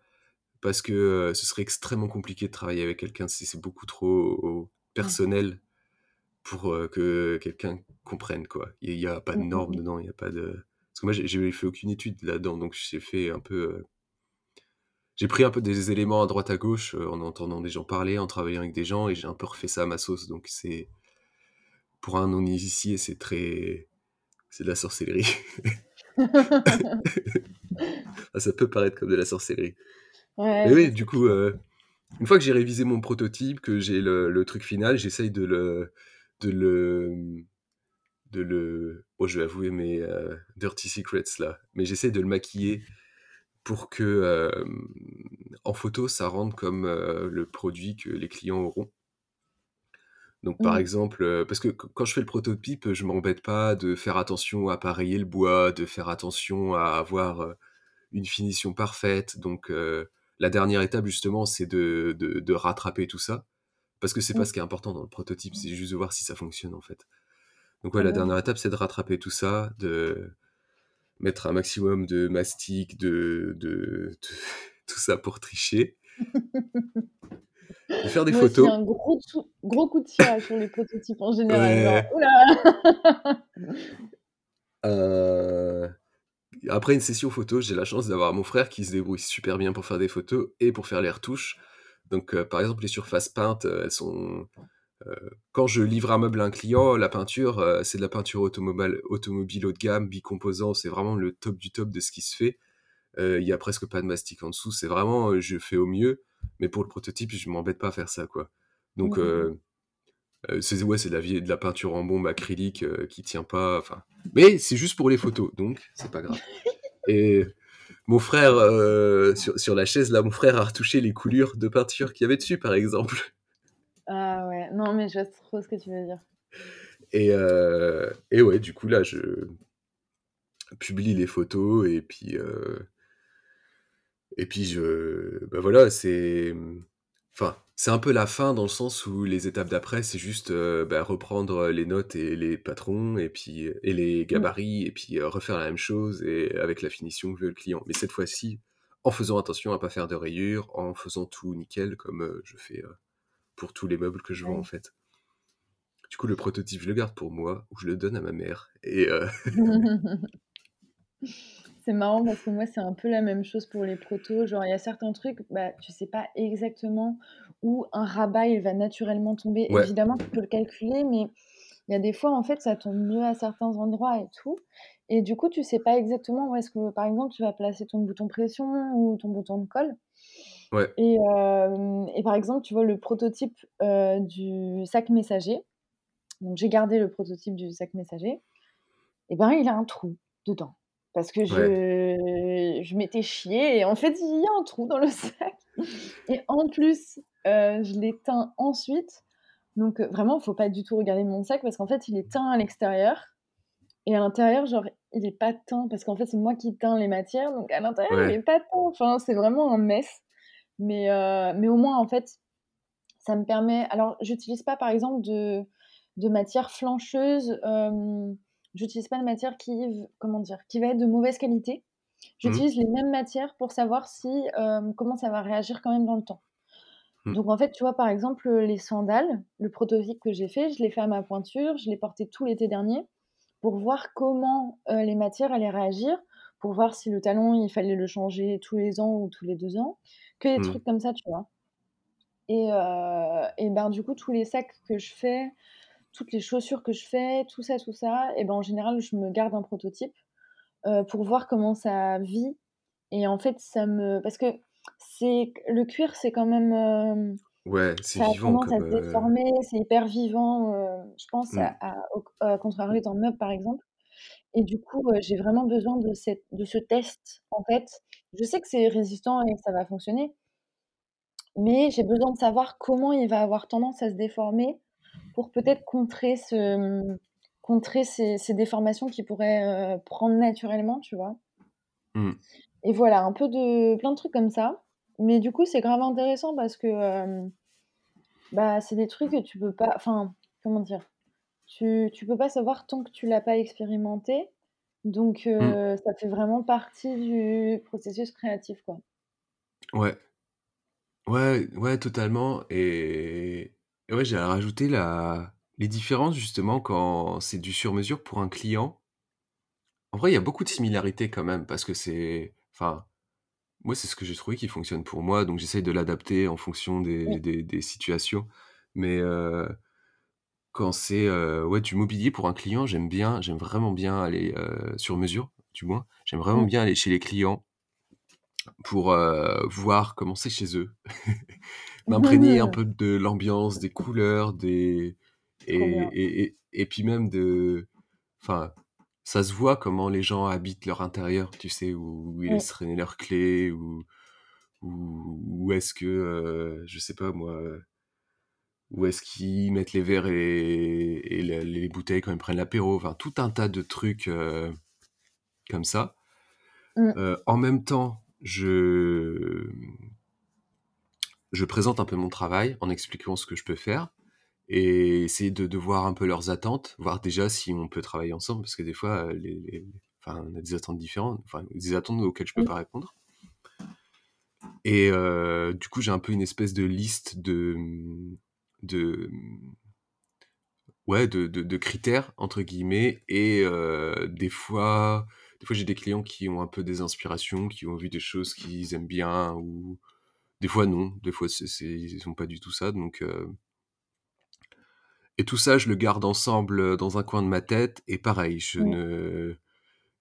[SPEAKER 2] parce que, heu, ce serait extrêmement compliqué de travailler avec quelqu'un si c'est beaucoup trop personnel pour, heu, que quelqu'un comprenne, quoi. Il y a pas de
[SPEAKER 1] mmh
[SPEAKER 2] normes dedans, il y a pas de parce que moi, j'ai fait aucune étude là-dedans, donc j'ai fait un peu, heu j'ai pris un peu des éléments à droite à gauche, heu, en entendant des gens parler, en travaillant avec des gens et j'ai un peu refait ça à ma sauce, donc c'est pour un non-initié, c'est très c'est de la sorcellerie. Ah, ça peut paraître comme de la sorcellerie.
[SPEAKER 1] Ouais,
[SPEAKER 2] Mais oui, du coup, heu, une fois que j'ai révisé mon prototype, que j'ai le le truc final, j'essaye de le de le, de le oh, je vais avouer mes, heu, dirty secrets là, mais j'essaie de le maquiller pour que, hem, en photo, ça rende comme, heu, le produit que les clients auront. Donc par
[SPEAKER 1] Mmh.
[SPEAKER 2] exemple, parce que quand je fais le prototype, je m'embête pas de faire attention à pareiller le bois, de faire attention à avoir, une finition parfaite. Donc la dernière étape justement, c'est de de de rattraper tout ça. Parce que c'est pas
[SPEAKER 1] Mmh.
[SPEAKER 2] ce qui est important dans le prototype, c'est juste de voir si ça fonctionne en fait. Donc ouais,
[SPEAKER 1] Ah
[SPEAKER 2] la
[SPEAKER 1] oui.
[SPEAKER 2] dernière étape, c'est de rattraper tout ça, de mettre un maximum de mastic, de de de tout ça pour tricher. De faire des
[SPEAKER 1] Moi
[SPEAKER 2] photos.
[SPEAKER 1] un gros gros coup de tirage sur les prototypes en général!
[SPEAKER 2] Heu, après une session photo, j'ai la chance d'avoir mon frère qui se débrouille super bien pour faire des photos et pour faire les retouches. Donc heu, par exemple, les surfaces peintes, heu, elles sont, quand je livre un meuble à un client, la peinture, heu, c'est de la peinture automobile automobile haut de gamme, bicomposant, c'est vraiment le top du top de ce qui se fait. Heu, il y a presque pas de mastic en dessous, c'est vraiment, heu, je fais au mieux, mais pour le prototype, je m'embête pas à faire ça, quoi.
[SPEAKER 1] Mmh,
[SPEAKER 2] Donc
[SPEAKER 1] mmh mh.
[SPEAKER 2] heu heu, c'est ouais, c'est de la vieille de la peinture en bombe acrylique, heu, qui tient pas, enfin mais c'est juste pour les photos, donc c'est pas grave. Et mon frère, sur sur la chaise là, mon frère a retouché les coulures de peinture qu'il y avait dessus, par exemple.
[SPEAKER 1] Ah non mais je vois trop ce que tu veux dire.
[SPEAKER 2] Et heu et ouais, du coup là, je publie les photos et puis, heu et puis je bah voilà, c'est, enfin, c'est un peu la fin dans le sens où les étapes d'après, c'est juste, heu, bah, reprendre, les notes et les patrons et puis, et les
[SPEAKER 1] Mmh.
[SPEAKER 2] gabarits et puis, refaire la même chose et avec la finition que veut le client. Mais cette fois-ci, en faisant attention à pas faire de rayures, en faisant tout nickel comme, je fais, pour tous les meubles que je vends, en fait. Du coup, le prototype, je le garde pour moi ou je le donne à ma mère et heu
[SPEAKER 1] C'est marrant parce que moi, c'est un peu la même chose pour les protos. Genre, il y a certains trucs, bah, tu sais pas exactement où un rabat, il va naturellement tomber.
[SPEAKER 2] ouais,
[SPEAKER 1] Évidemment, tu peux le calculer, mais il y a des fois, en fait, ça tombe mieux à certains endroits et tout. Et du coup, tu sais pas exactement où est-ce que, par exemple, tu vas placer ton bouton pression ou ton bouton de colle.
[SPEAKER 2] Ouais.
[SPEAKER 1] Et, par exemple, tu vois le prototype, heu, du sac messager. Donc j'ai gardé le prototype du sac messager. Et ben, il a un trou dedans parce que
[SPEAKER 2] Ouais,
[SPEAKER 1] je m'étais chiée et en fait, il y a un trou dans le sac et en plus, heu, je l'ai teint ensuite. Donc, vraiment, faut pas du tout regarder mon sac parce qu'en fait, il est teint à l'extérieur et à l'intérieur, genre, il est pas teint parce qu'en fait, c'est moi qui teins les matières, donc à l'intérieur, il est pas teint. Enfin, c'est vraiment un mess. Mais, heu, mais au moins, en fait, ça me permet alors j'utilise pas, par exemple, de de matière flancheuse, hem, j'utilise pas de matière qui comment dire? Qui va être de mauvaise qualité.
[SPEAKER 2] Mmh.
[SPEAKER 1] J'utilise les mêmes matières pour savoir si, hem, comment ça va réagir quand même dans le temps.
[SPEAKER 2] Mmh.
[SPEAKER 1] Donc en fait, tu vois, par exemple, les sandales, le prototype que j'ai fait, je l'ai fait à ma pointure, je l'ai porté tout l'été dernier pour voir comment, les matières allaient réagir, pour voir si le talon, il fallait le changer tous les ans ou tous les 2 ans, que des
[SPEAKER 2] Mmh.
[SPEAKER 1] trucs comme ça, tu vois? Et heu et ben, du coup, tous les sacs que je fais, toutes les chaussures que je fais, tout ça, tout ça et ben, en général, je me garde un prototype, heu, pour voir comment ça vit et en fait, ça me parce que c'est le cuir, c'est quand même, hem,
[SPEAKER 2] Ouais, c'est
[SPEAKER 1] ça
[SPEAKER 2] vivant
[SPEAKER 1] à
[SPEAKER 2] comme,
[SPEAKER 1] se
[SPEAKER 2] heu
[SPEAKER 1] déformer, c'est hyper vivant, je pense à
[SPEAKER 2] Mmh.
[SPEAKER 1] à au à contrario d'un meuble, par exemple et du coup, j'ai vraiment besoin de cette de ce test, en fait. Je sais que c'est résistant et que ça va fonctionner mais j'ai besoin de savoir comment il va avoir tendance à se déformer pour peut-être contrer ce, mmh, contrer ces ces déformations qu'il pourrait, heu, prendre naturellement, tu vois?
[SPEAKER 2] Mmh.
[SPEAKER 1] Et voilà, un peu de plein de trucs comme ça, mais du coup, c'est grave intéressant parce que, bah, c'est des trucs que tu peux pas enfin, comment dire? Tu tu peux pas savoir tant que tu l'as pas expérimenté, donc
[SPEAKER 2] Mmh.
[SPEAKER 1] heu, ça fait vraiment partie du processus créatif, quoi.
[SPEAKER 2] Ouais. Ouais, ouais, totalement et et ouais, j'allais rajouter la les différences justement quand c'est du sur mesure pour un client. En vrai, il y a beaucoup de similarités quand même parce que c'est enfin, moi, c'est ce que j'ai trouvé qui fonctionne pour moi, donc j'essaye de l'adapter en fonction des
[SPEAKER 1] Oui.
[SPEAKER 2] des des situations, mais heu, quand c'est, heu, ouais, du mobilier pour un client, j'aime bien j'aime vraiment bien aller, heu, sur mesure, du moins. J'aime vraiment
[SPEAKER 1] Mmh.
[SPEAKER 2] bien aller chez les clients pour, heu, voir comment c'est chez eux. M'imprégner un peu de l'ambiance, des couleurs, des et et et et puis même de enfin, ça se voit comment les gens habitent leur intérieur, tu sais? Où ils
[SPEAKER 1] Mmh.
[SPEAKER 2] laissent traîner leurs clés ou où est-ce que, je sais pas moi, où est-ce qu'ils mettent les verres et les bouteilles quand ils prennent l'apéro, enfin tout un tas de trucs, heu, comme ça.
[SPEAKER 1] Mmh.
[SPEAKER 2] Heu, en même temps, je, mmh je présente un peu mon travail en expliquant ce que je peux faire et essayer de de voir un peu leurs attentes, voir déjà si on peut travailler ensemble parce que des fois, les les enfin, on a des attentes différentes, enfin des attentes auxquelles je peux
[SPEAKER 1] Oui.
[SPEAKER 2] pas répondre et du coup, j'ai un peu une espèce de liste de, mmh de, ouais, de de de «critères» entre guillemets et heu, des fois des fois, j'ai des clients qui ont un peu des inspirations, qui ont vu des choses qu'ils aiment bien ou des fois non, des fois c'est c'est ils pas du tout ça donc heu et tout ça, je le garde ensemble, heu, dans un coin de ma tête et pareil, je ne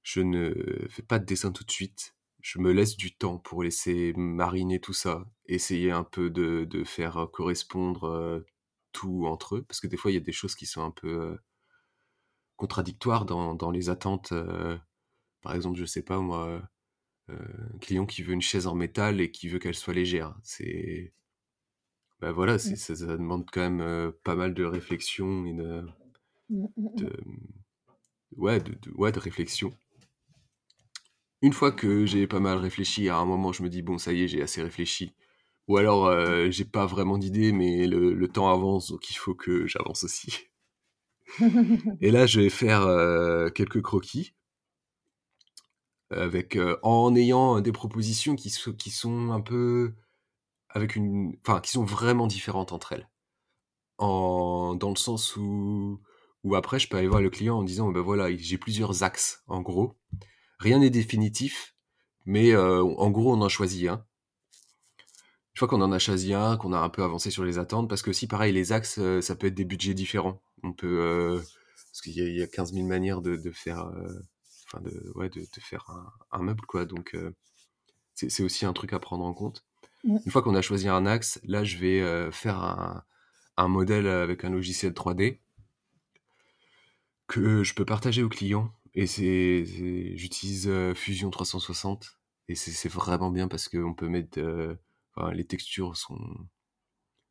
[SPEAKER 2] je ne fais pas de dessin tout de suite. Je me laisse du temps pour laisser mariner tout ça, essayer un peu de de faire, correspondre, tout entre eux. Parce que des fois, il y a des choses qui sont un peu, contradictoires dans dans les attentes, par exemple, je sais pas moi, un client qui veut une chaise en métal et qui veut qu'elle soit légère. C'est bah, voilà, c'est
[SPEAKER 1] Mmh.
[SPEAKER 2] ça ça demande quand même, pas mal de réflexion et de
[SPEAKER 1] Mmh, mmh
[SPEAKER 2] de,
[SPEAKER 1] mh.
[SPEAKER 2] ouais, de de ouais, de réflexion. Une fois que j'ai pas mal réfléchi, à un moment, je me dis: «Bon, ça y est, j'ai assez réfléchi» ou alors, heu, j'ai pas vraiment d'idée, mais le le temps avance, donc il faut que j'avance aussi et là, je vais faire, heu, quelques croquis avec, heu en ayant des propositions qui qui sont un peu avec une enfin, qui sont vraiment différentes entre elles. En dans le sens où où après je peux aller voir le client en disant: «Bah, voilà, j'ai plusieurs axes, en gros. Rien n'est définitif, mais heu, en gros, on en choisit un». Une fois qu'on en a choisi un, qu'on a un peu avancé sur les attentes parce qu'aussi pareil les axes, heu, ça peut être des budgets différents. On peut, heu parce qu'il y a il y a 15 000 manières de de faire, heu, enfin de ouais, de de faire un un meuble quoi donc c'est aussi un truc à prendre en compte.
[SPEAKER 1] Mmh.
[SPEAKER 2] Une fois qu'on a choisi un axe, là je vais, faire un un modèle avec un logiciel 3D que je peux partager aux clients et c'est j'utilise, Fusion 360 et c'est vraiment bien parce qu'on peut mettre, les textures sont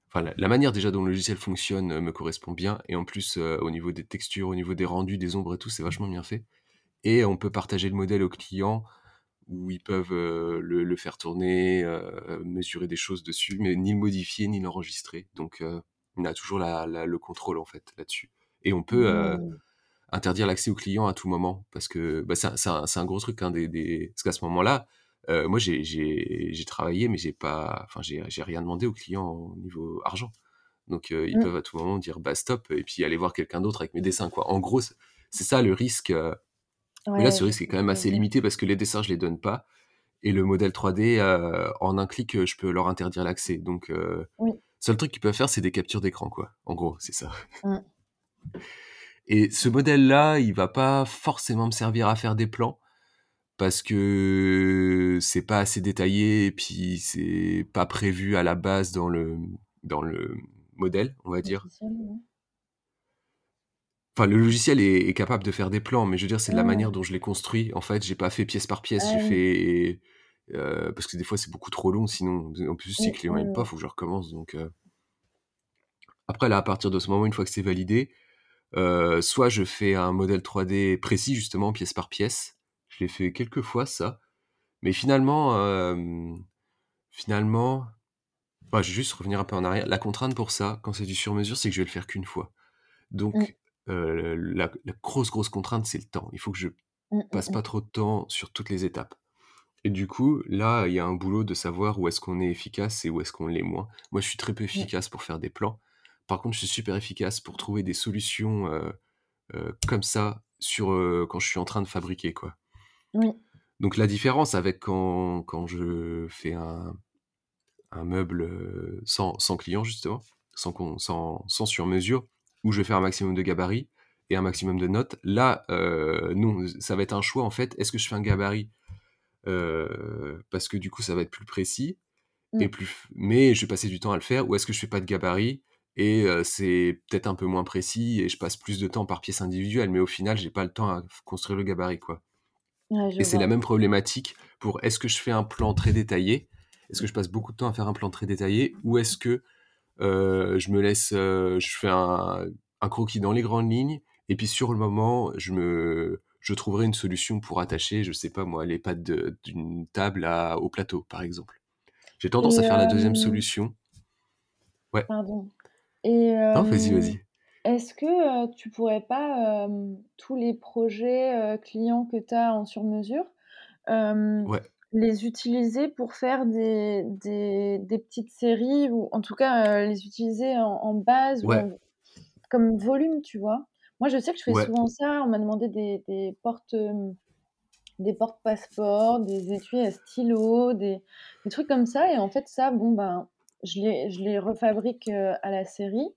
[SPEAKER 2] enfin la manière déjà dont le logiciel fonctionne, me correspond bien et en plus, au niveau des textures, au niveau des rendus, des ombres et tout, c'est vachement bien fait. Et on peut partager le modèle aux clients où ils peuvent, le faire tourner, mesurer des choses dessus, mais ni le modifier, ni l'enregistrer. Donc on a toujours le contrôle en fait là-dessus. Et on peut,
[SPEAKER 1] Mmh.
[SPEAKER 2] Interdire l'accès aux clients à tout moment parce que, bah, c'est un gros truc, hein, des des parce qu'à ce moment-là, euh, moi j'ai travaillé, mais j'ai pas, enfin j'ai rien demandé aux clients au niveau argent. Donc euh, ils
[SPEAKER 1] Mmh.
[SPEAKER 2] peuvent à tout moment dire bah stop et puis aller voir quelqu'un d'autre avec mes dessins quoi. En gros, c'est ça le risque. euh, mais là, ce risque est quand même assez limité parce que les dessins, je les donne pas. Et le modèle 3D, euh, en un clic, je peux leur interdire l'accès. Donc,
[SPEAKER 1] Oui.
[SPEAKER 2] seul truc qu'ils peuvent faire, c'est des captures d'écran, quoi. En gros, c'est ça.
[SPEAKER 1] Mmh.
[SPEAKER 2] Et ce modèle-là, il va pas forcément me servir à faire des plans parce que c'est pas assez détaillé et puis c'est pas prévu à la base dans le dans le modèle, on va dire. Enfin, le logiciel est, est capable de faire des plans, mais je veux dire, c'est de la manière dont je l'ai construit. En fait, j'ai pas fait pièce par pièce, j'ai fait euh, parce que des fois c'est beaucoup trop long. Sinon, en plus, si le client aime pas, faut que je recommence. Donc euh. après, là, à partir de ce moment, une fois que c'est validé, euh, soit je fais un modèle 3D précis, justement, pièce par pièce. Je l'ai fait quelques fois ça, mais finalement, euh, finalement, bah, je vais juste revenir un peu en arrière. La contrainte pour ça, quand c'est du sur-mesure, c'est que je vais le faire qu'une fois. Donc, euh, la, la grosse, grosse contrainte, c'est le temps. Il faut que je
[SPEAKER 1] Mmh, mmh,
[SPEAKER 2] passe pas trop de temps sur toutes les étapes. Et du coup, là, il y a un boulot de savoir où est-ce qu'on est efficace et où est-ce qu'on l'est moins. Moi, je suis très peu efficace pour faire des plans. Par contre, je suis super efficace pour trouver des solutions euh, euh, comme ça sur euh, quand je suis en train de fabriquer, quoi.
[SPEAKER 1] Oui.
[SPEAKER 2] Donc la différence avec quand, quand je fais un, un meuble sans, sans client, justement, sans, sans, sans sur-mesure, où je vais faire un maximum de gabarit et un maximum de notes, là, euh, non, ça va être un choix, en fait. Est-ce que je fais un gabarit euh, parce que du coup, ça va être plus précis, et
[SPEAKER 1] Mmh.
[SPEAKER 2] plus, mais je vais passer du temps à le faire, ou est-ce que je fais pas de gabarit et c'est peut-être un peu moins précis et je passe plus de temps par pièce individuelle, mais au final, j'ai pas le temps à construire le gabarit, quoi.
[SPEAKER 1] Ouais,
[SPEAKER 2] Et c'est la même problématique pour est-ce que je fais un plan très détaillé, est-ce que je passe beaucoup de temps à faire un plan très détaillé, ou est-ce que euh, je me laisse, euh, je fais un, un croquis dans les grandes lignes, et puis sur le moment, je me, je trouverai une solution pour attacher, je sais pas moi, les pattes d'une table à, au plateau, par exemple. J'ai tendance
[SPEAKER 1] Et
[SPEAKER 2] à faire la deuxième solution. Ouais.
[SPEAKER 1] pardon. Et
[SPEAKER 2] Non, vas-y, vas-y.
[SPEAKER 1] est-ce que, tu pourrais pas, tous les projets, clients que tu as en sur-mesure,
[SPEAKER 2] Ouais,
[SPEAKER 1] les utiliser pour faire des des des petites séries ou en tout cas, les utiliser en en base ou
[SPEAKER 2] ouais,
[SPEAKER 1] en comme volume, tu vois? Moi, je sais que je fais
[SPEAKER 2] ouais,
[SPEAKER 1] souvent ça. On m'a demandé des des portes, des porte-passeports, des étuis à stylo, des des trucs comme ça et en fait ça, bon, ben, je les je les refabrique, heu, à la série.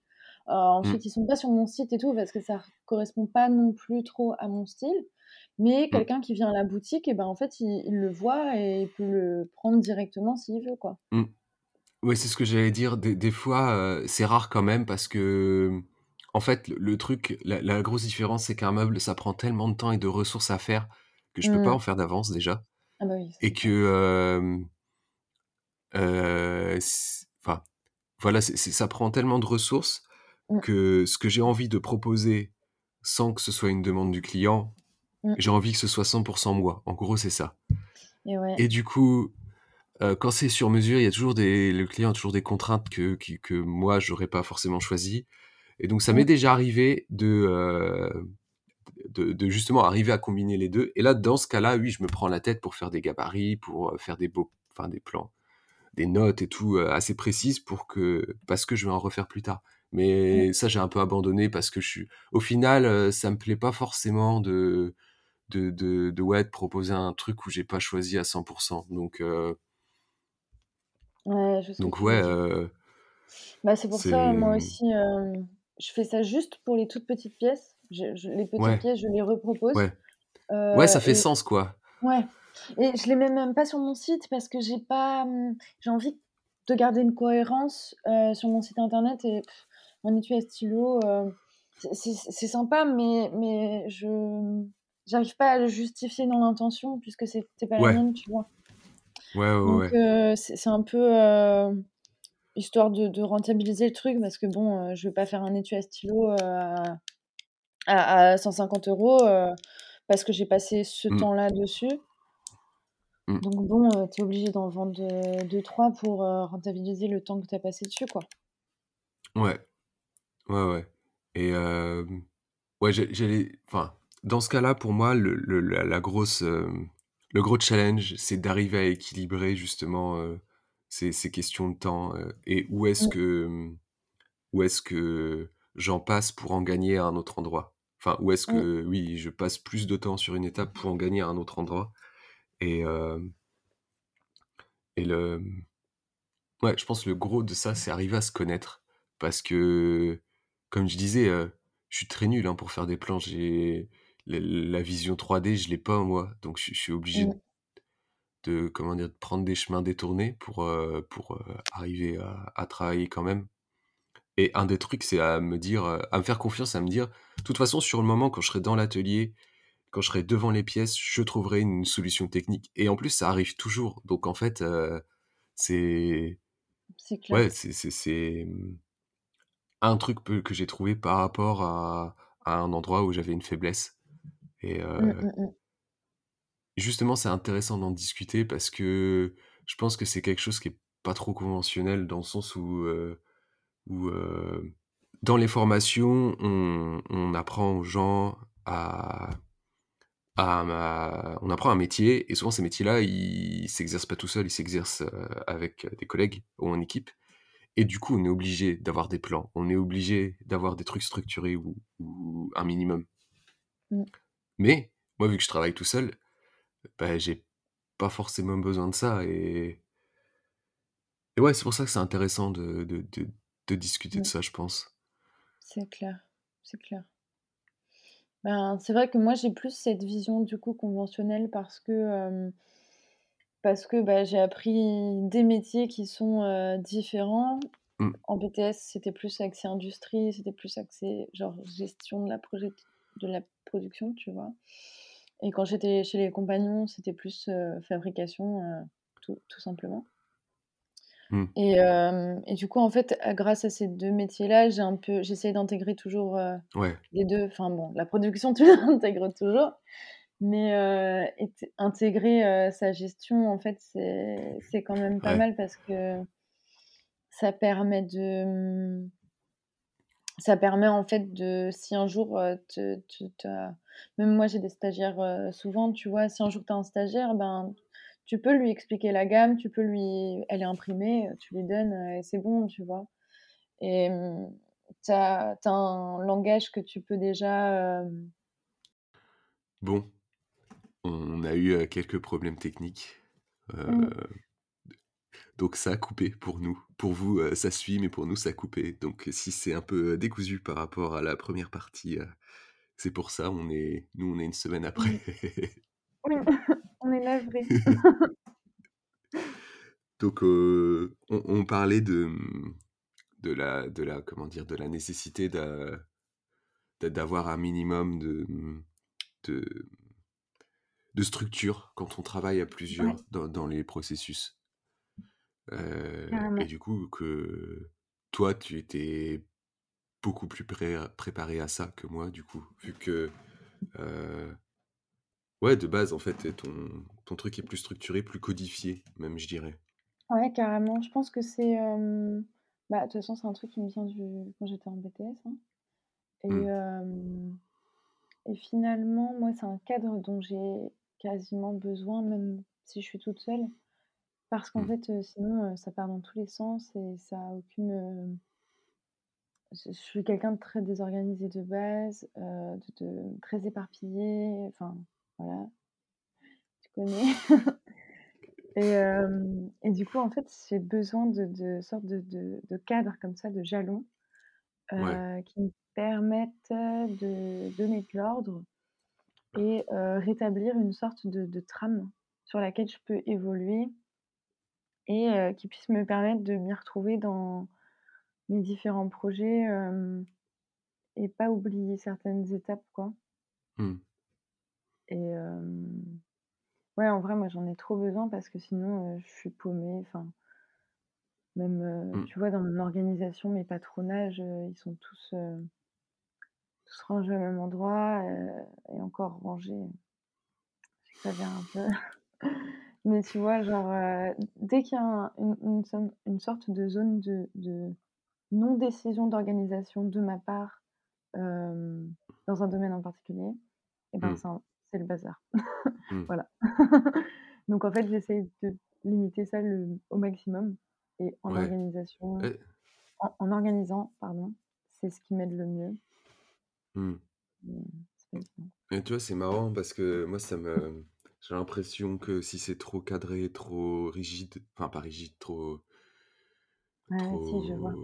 [SPEAKER 1] Heu,
[SPEAKER 2] mm,
[SPEAKER 1] ensuite, ils sont pas sur mon site et tout parce que ça correspond pas non plus trop à mon style. Mais
[SPEAKER 2] mm,
[SPEAKER 1] quelqu'un qui vient à la boutique et ben, en fait, il il le voit et il peut le prendre directement s'il veut, quoi.
[SPEAKER 2] mm. Ouais, c'est ce que j'allais dire. Des, des fois, euh, c'est rare quand même parce que, en fait, le, le truc, la, la grosse différence, c'est qu'un meuble, ça prend tellement de temps et de ressources à faire que je peux pas
[SPEAKER 1] Mmh.
[SPEAKER 2] en faire d'avance déjà.
[SPEAKER 1] Ah bah oui,
[SPEAKER 2] Et que, euh, enfin, voilà, ça prend tellement de ressources
[SPEAKER 1] Mmh,
[SPEAKER 2] que ce que j'ai envie de proposer sans que ce soit une demande du client,
[SPEAKER 1] mmh
[SPEAKER 2] j'ai envie que ce soit 100% moi. En gros, c'est ça.
[SPEAKER 1] et ouais.
[SPEAKER 2] Et du coup, euh, quand c'est sur mesure, il y a toujours des, le client a toujours des contraintes que, que, que moi, j'aurais pas forcément choisies. Et donc, ça m'est
[SPEAKER 1] Mmh,
[SPEAKER 2] déjà arrivé de, euh, de, de justement arriver à combiner les deux. Et là, dans ce cas-là, oui, je me prends la tête pour faire des gabarits, pour euh, faire des beaux, enfin, des plans, des notes et tout euh, assez précises pour que, parce que je vais en refaire plus tard.
[SPEAKER 1] mmh.
[SPEAKER 2] Mais ça, j'ai un peu abandonné parce que je suis, au final, euh, ça me plaît pas forcément de, de, de, de, ouais, de proposer un truc où j'ai pas choisi à 100%. Donc, euh,
[SPEAKER 1] Ouais, je
[SPEAKER 2] donc ouais, euh,
[SPEAKER 1] Bah, c'est pour ça, moi aussi, je fais ça juste pour les toutes petites pièces. Je je les petites
[SPEAKER 2] ouais,
[SPEAKER 1] pièces, je les repropose,
[SPEAKER 2] ouais, ouais, ça fait
[SPEAKER 1] et
[SPEAKER 2] sens, quoi.
[SPEAKER 1] ouais et je les mets même pas sur mon site parce que j'ai pas, mmh, j'ai envie de garder une cohérence, heu, sur mon site internet et pff, un étui à stylo, heu, c'est sympa mais mais je, mmh, j'arrive pas à le justifier dans l'intention puisque c'était pas la mienne, tu vois?
[SPEAKER 2] ouais, ouais,
[SPEAKER 1] Donc
[SPEAKER 2] ouais.
[SPEAKER 1] heu, c'est c'est un peu, heu Histoire de de rentabiliser le truc parce que bon, heu, je vais pas faire un étui à stylo, à à à 150 €, heu, parce que j'ai passé ce
[SPEAKER 2] Mm,
[SPEAKER 1] temps-là dessus.
[SPEAKER 2] Mm.
[SPEAKER 1] Donc bon, heu, tu es obligé d'en vendre, heu, 2-3 pour, heu, rentabiliser le temps que tu as passé dessus, quoi.
[SPEAKER 2] Ouais, ouais, ouais. Et euh, ouais, j'allais, enfin, dans ce cas-là, pour moi, le, le- la, la grosse, euh, le gros challenge, c'est d'arriver à équilibrer justement, heu, ces ces questions de temps, et où est-ce
[SPEAKER 1] Mmh.
[SPEAKER 2] que, où est-ce que j'en passe pour en gagner à un autre endroit? Enfin, où est-ce
[SPEAKER 1] Mmh.
[SPEAKER 2] que, oui, je passe plus de temps sur une étape pour en gagner à un autre endroit? Et le, mmh, ouais, je pense le gros de ça, c'est arriver à se connaître parce que, comme je disais, je suis très nul, hein, pour faire des plans. J'ai la la vision 3D, je l'ai pas moi, donc je suis je suis obligé
[SPEAKER 1] Mmh.
[SPEAKER 2] de comment dire? De prendre des chemins détournés pour, arriver à à travailler quand même et un des trucs, c'est à me dire, à me faire confiance, à me dire: «De toute façon, sur le moment, quand je serai dans l'atelier, quand je serai devant les pièces, je trouverai une solution technique» et en plus, ça arrive toujours donc en fait, heu, c'est
[SPEAKER 1] C'est clair.
[SPEAKER 2] ouais, c'est mmh, un truc que j'ai trouvé par rapport à à un endroit où j'avais une faiblesse et
[SPEAKER 1] Mmh,
[SPEAKER 2] heu
[SPEAKER 1] mmh mh.
[SPEAKER 2] justement, c'est intéressant d'en discuter parce que je pense que c'est quelque chose qui est pas trop conventionnel dans le sens où, heu où, dans les formations, on on apprend aux gens à à on apprend un métier et souvent ces métiers-là, ils s'exercent pas tout seuls, ils s'exercent, heu, avec, des collègues ou en équipe et du coup, on est obligé d'avoir des plans, on est obligé d'avoir des trucs structurés ou ou un minimum.
[SPEAKER 1] Mmh.
[SPEAKER 2] Mais moi, vu que je travaille tout seul, bah, j'ai pas forcément besoin de ça et et ouais, c'est pour ça que c'est intéressant de de de de discuter de
[SPEAKER 1] Mmh.
[SPEAKER 2] ça, je pense.
[SPEAKER 1] C'est clair, c'est clair. Ben, c'est vrai que moi, j'ai plus cette vision, du coup, conventionnelle parce que, parce que, bah, j'ai appris des métiers qui sont, différents.
[SPEAKER 2] Mmh.
[SPEAKER 1] En BTS, c'était plus axé industrie, c'était plus axé, genre, gestion de la projet de la production, tu vois? Et quand j'étais chez les compagnons, c'était plus, fabrication, tout tout simplement.
[SPEAKER 2] Mmh.
[SPEAKER 1] Et hem et du coup, en fait, grâce à ces 2 métiers-là, j'ai un peu j'essaye d'intégrer toujours,
[SPEAKER 2] Ouais.
[SPEAKER 1] les 2. Enfin bon, la production, tu l'intègres toujours, mais ét intégrer, sa gestion, en fait, c'est quand même pas
[SPEAKER 2] Ouais.
[SPEAKER 1] mal parce que ça permet de, ça permet, en fait, de si un jour, te même moi, j'ai des stagiaires, souvent, tu vois? Si un jour tu as un stagiaire, ben, tu peux lui expliquer la gamme, tu peux lui elle est imprimée, tu lui donnes, heu et c'est bon, tu vois? Et mmh, tu as un langage que tu peux déjà, hem
[SPEAKER 2] Bon, on a eu, quelques problèmes techniques,
[SPEAKER 1] Mmh.
[SPEAKER 2] donc ça a coupé pour nous. Pour vous, ça suit, mais pour nous, ça a coupé. Donc si c'est un peu, décousu par rapport à la première partie, c'est pour ça, on est nous, on est une semaine après.
[SPEAKER 1] Mmh. On est.
[SPEAKER 2] Donc on on parlait de, mmh, de la de la comment dire? De la nécessité d'a d'a d'avoir un minimum de, mmh, de de structure quand on travaille à
[SPEAKER 1] Ouais,
[SPEAKER 2] plusieurs dans dans les processus. Et du coup que toi, tu étais beaucoup plus pré préparé à ça que moi du coup, vu que, ouais, de base, en fait, ton ton truc est plus structuré, plus codifié même, je dirais.
[SPEAKER 1] Ouais, carrément. Je pense que c'est, bah, de toute façon, c'est un truc qui me vient du quand j'étais en BTS, hein et
[SPEAKER 2] Mmh.
[SPEAKER 1] et finalement, moi, c'est un cadre dont j'ai quasiment besoin, même si je suis toute seule, parce qu'en
[SPEAKER 2] Mmh.
[SPEAKER 1] fait, heu, sinon, heu, ça part dans tous les sens et ça a aucune, je je suis quelqu'un de très désorganisé de base, heu, de de très éparpillé, enfin, voilà, tu connais et hem et du coup, en fait, j'ai besoin de de sortes de de de cadres comme ça, de jalons,
[SPEAKER 2] Ouais.
[SPEAKER 1] heu, qui me permettent, de donner de l'ordre et heu, rétablir une sorte de trame sur laquelle je peux évoluer et qui puisse me permettre de m'y retrouver dans mes différents projets, et pas oublier certaines étapes, quoi
[SPEAKER 2] Mmh.
[SPEAKER 1] Et ouais, en vrai, moi, j'en ai trop besoin parce que sinon, je suis paumée, enfin, même,
[SPEAKER 2] Mmh.
[SPEAKER 1] tu vois, dans mon organisation, mes patronages, ils sont tous, tous rangés au même endroit, et encore rangés, j'exagère un peu. Mais tu vois, genre, dès qu'il y a un une une sorte de zone de de non-décision d'organisation de ma part, dans un domaine en particulier et ben,
[SPEAKER 2] Mmh.
[SPEAKER 1] ça c'est le bazar.
[SPEAKER 2] Mmh.
[SPEAKER 1] Voilà. Donc en fait, j'essaye de limiter ça le au maximum et en
[SPEAKER 2] Ouais.
[SPEAKER 1] organisation
[SPEAKER 2] Et
[SPEAKER 1] en en organisant, pardon, c'est ce qui m'aide le mieux.
[SPEAKER 2] Mmh.
[SPEAKER 1] Mmh.
[SPEAKER 2] Et tu vois, c'est marrant parce que moi, ça me j'ai l'impression que si c'est trop cadré, trop rigide, enfin pas rigide, trop
[SPEAKER 1] Ouais, si, je vois.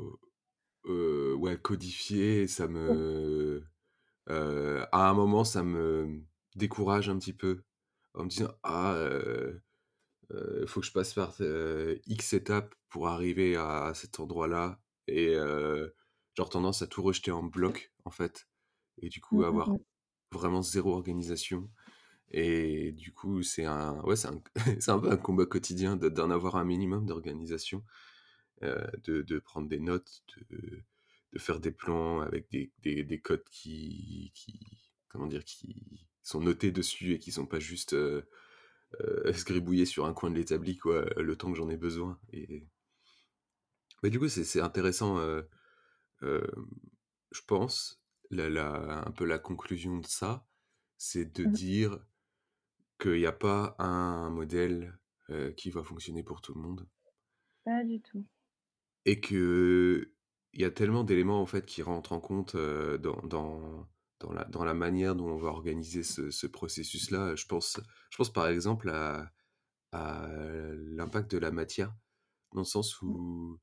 [SPEAKER 2] heu, ouais, codifié, ça me heu, à un moment, ça me décourage un petit peu en me disant: «Ah, heu, faut que je passe par, X étapes pour arriver à cet endroit-là» et heu, genre tendance à tout rejeter en bloc, en fait et du coup,
[SPEAKER 1] Mmh, mmh
[SPEAKER 2] avoir
[SPEAKER 1] mh.
[SPEAKER 2] vraiment 0 organisation et du coup, c'est un ouais, c'est un peu un combat quotidien de d'en avoir un minimum d'organisation, de de prendre des notes, de de faire des plans avec des des des codes qui qui comment dire? Qui sont notés dessus et qui sont pas juste, heu, sgribouillés sur un coin de l'établi, quoi, le temps que j'en ai besoin et mais du coup, c'est intéressant, heu, hem, je pense, la la un peu la conclusion de ça, c'est de
[SPEAKER 1] Mmh.
[SPEAKER 2] dire qu'il y a pas un modèle, qui va fonctionner pour tout le monde
[SPEAKER 1] Pas du tout.
[SPEAKER 2] et qu'il y a tellement d'éléments, en fait, qui rentrent en compte, dans dans la manière dont on va organiser ce ce processus-là. Je pense je pense, par exemple, à l'impact de la matière, dans le sens où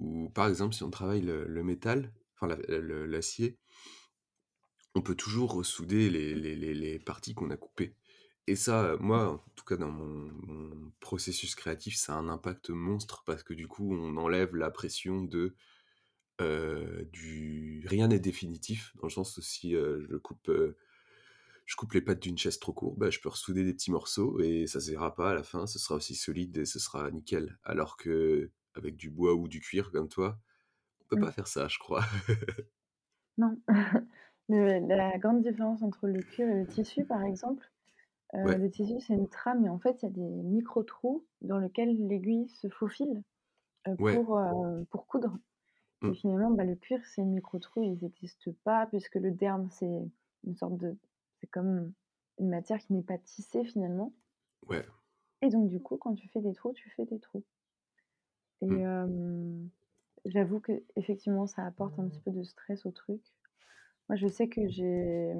[SPEAKER 2] où, par exemple, si on travaille le métal, enfin l'acier on peut toujours ressouder les parties qu'on a coupées et ça, moi, en tout cas dans mon mon processus créatif, ça a un impact monstre parce que du coup, on enlève la pression de, du rien n'est définitif, dans le sens où si, je coupe, heu, je coupe les pattes d'une chaise trop court, bah, je peux ressouder des petits morceaux et ça se verra pas à la fin, ce sera aussi solide et ce sera nickel. Alors qu'avec du bois ou du cuir comme toi, on peut
[SPEAKER 1] Mmh.
[SPEAKER 2] pas faire ça, je crois.
[SPEAKER 1] Non. Le la grande différence entre le cuir et le tissu, par exemple,
[SPEAKER 2] Ouais.
[SPEAKER 1] le tissu, c'est une trame et en fait, il y a des micro trous dans lequel l'aiguille se faufile,
[SPEAKER 2] Ouais.
[SPEAKER 1] pour coudre et
[SPEAKER 2] Mmh.
[SPEAKER 1] finalement, bah, le cuir, ces micro trous, ils existent pas puisque le derme, c'est une sorte de c'est comme une matière qui n'est pas tissée finalement
[SPEAKER 2] Ouais.
[SPEAKER 1] et donc du coup, quand tu fais des trous, tu fais des trous et
[SPEAKER 2] Mmh.
[SPEAKER 1] j'avoue qu'effectivement, ça apporte un petit peu de stress au truc. Moi, je sais que j'ai,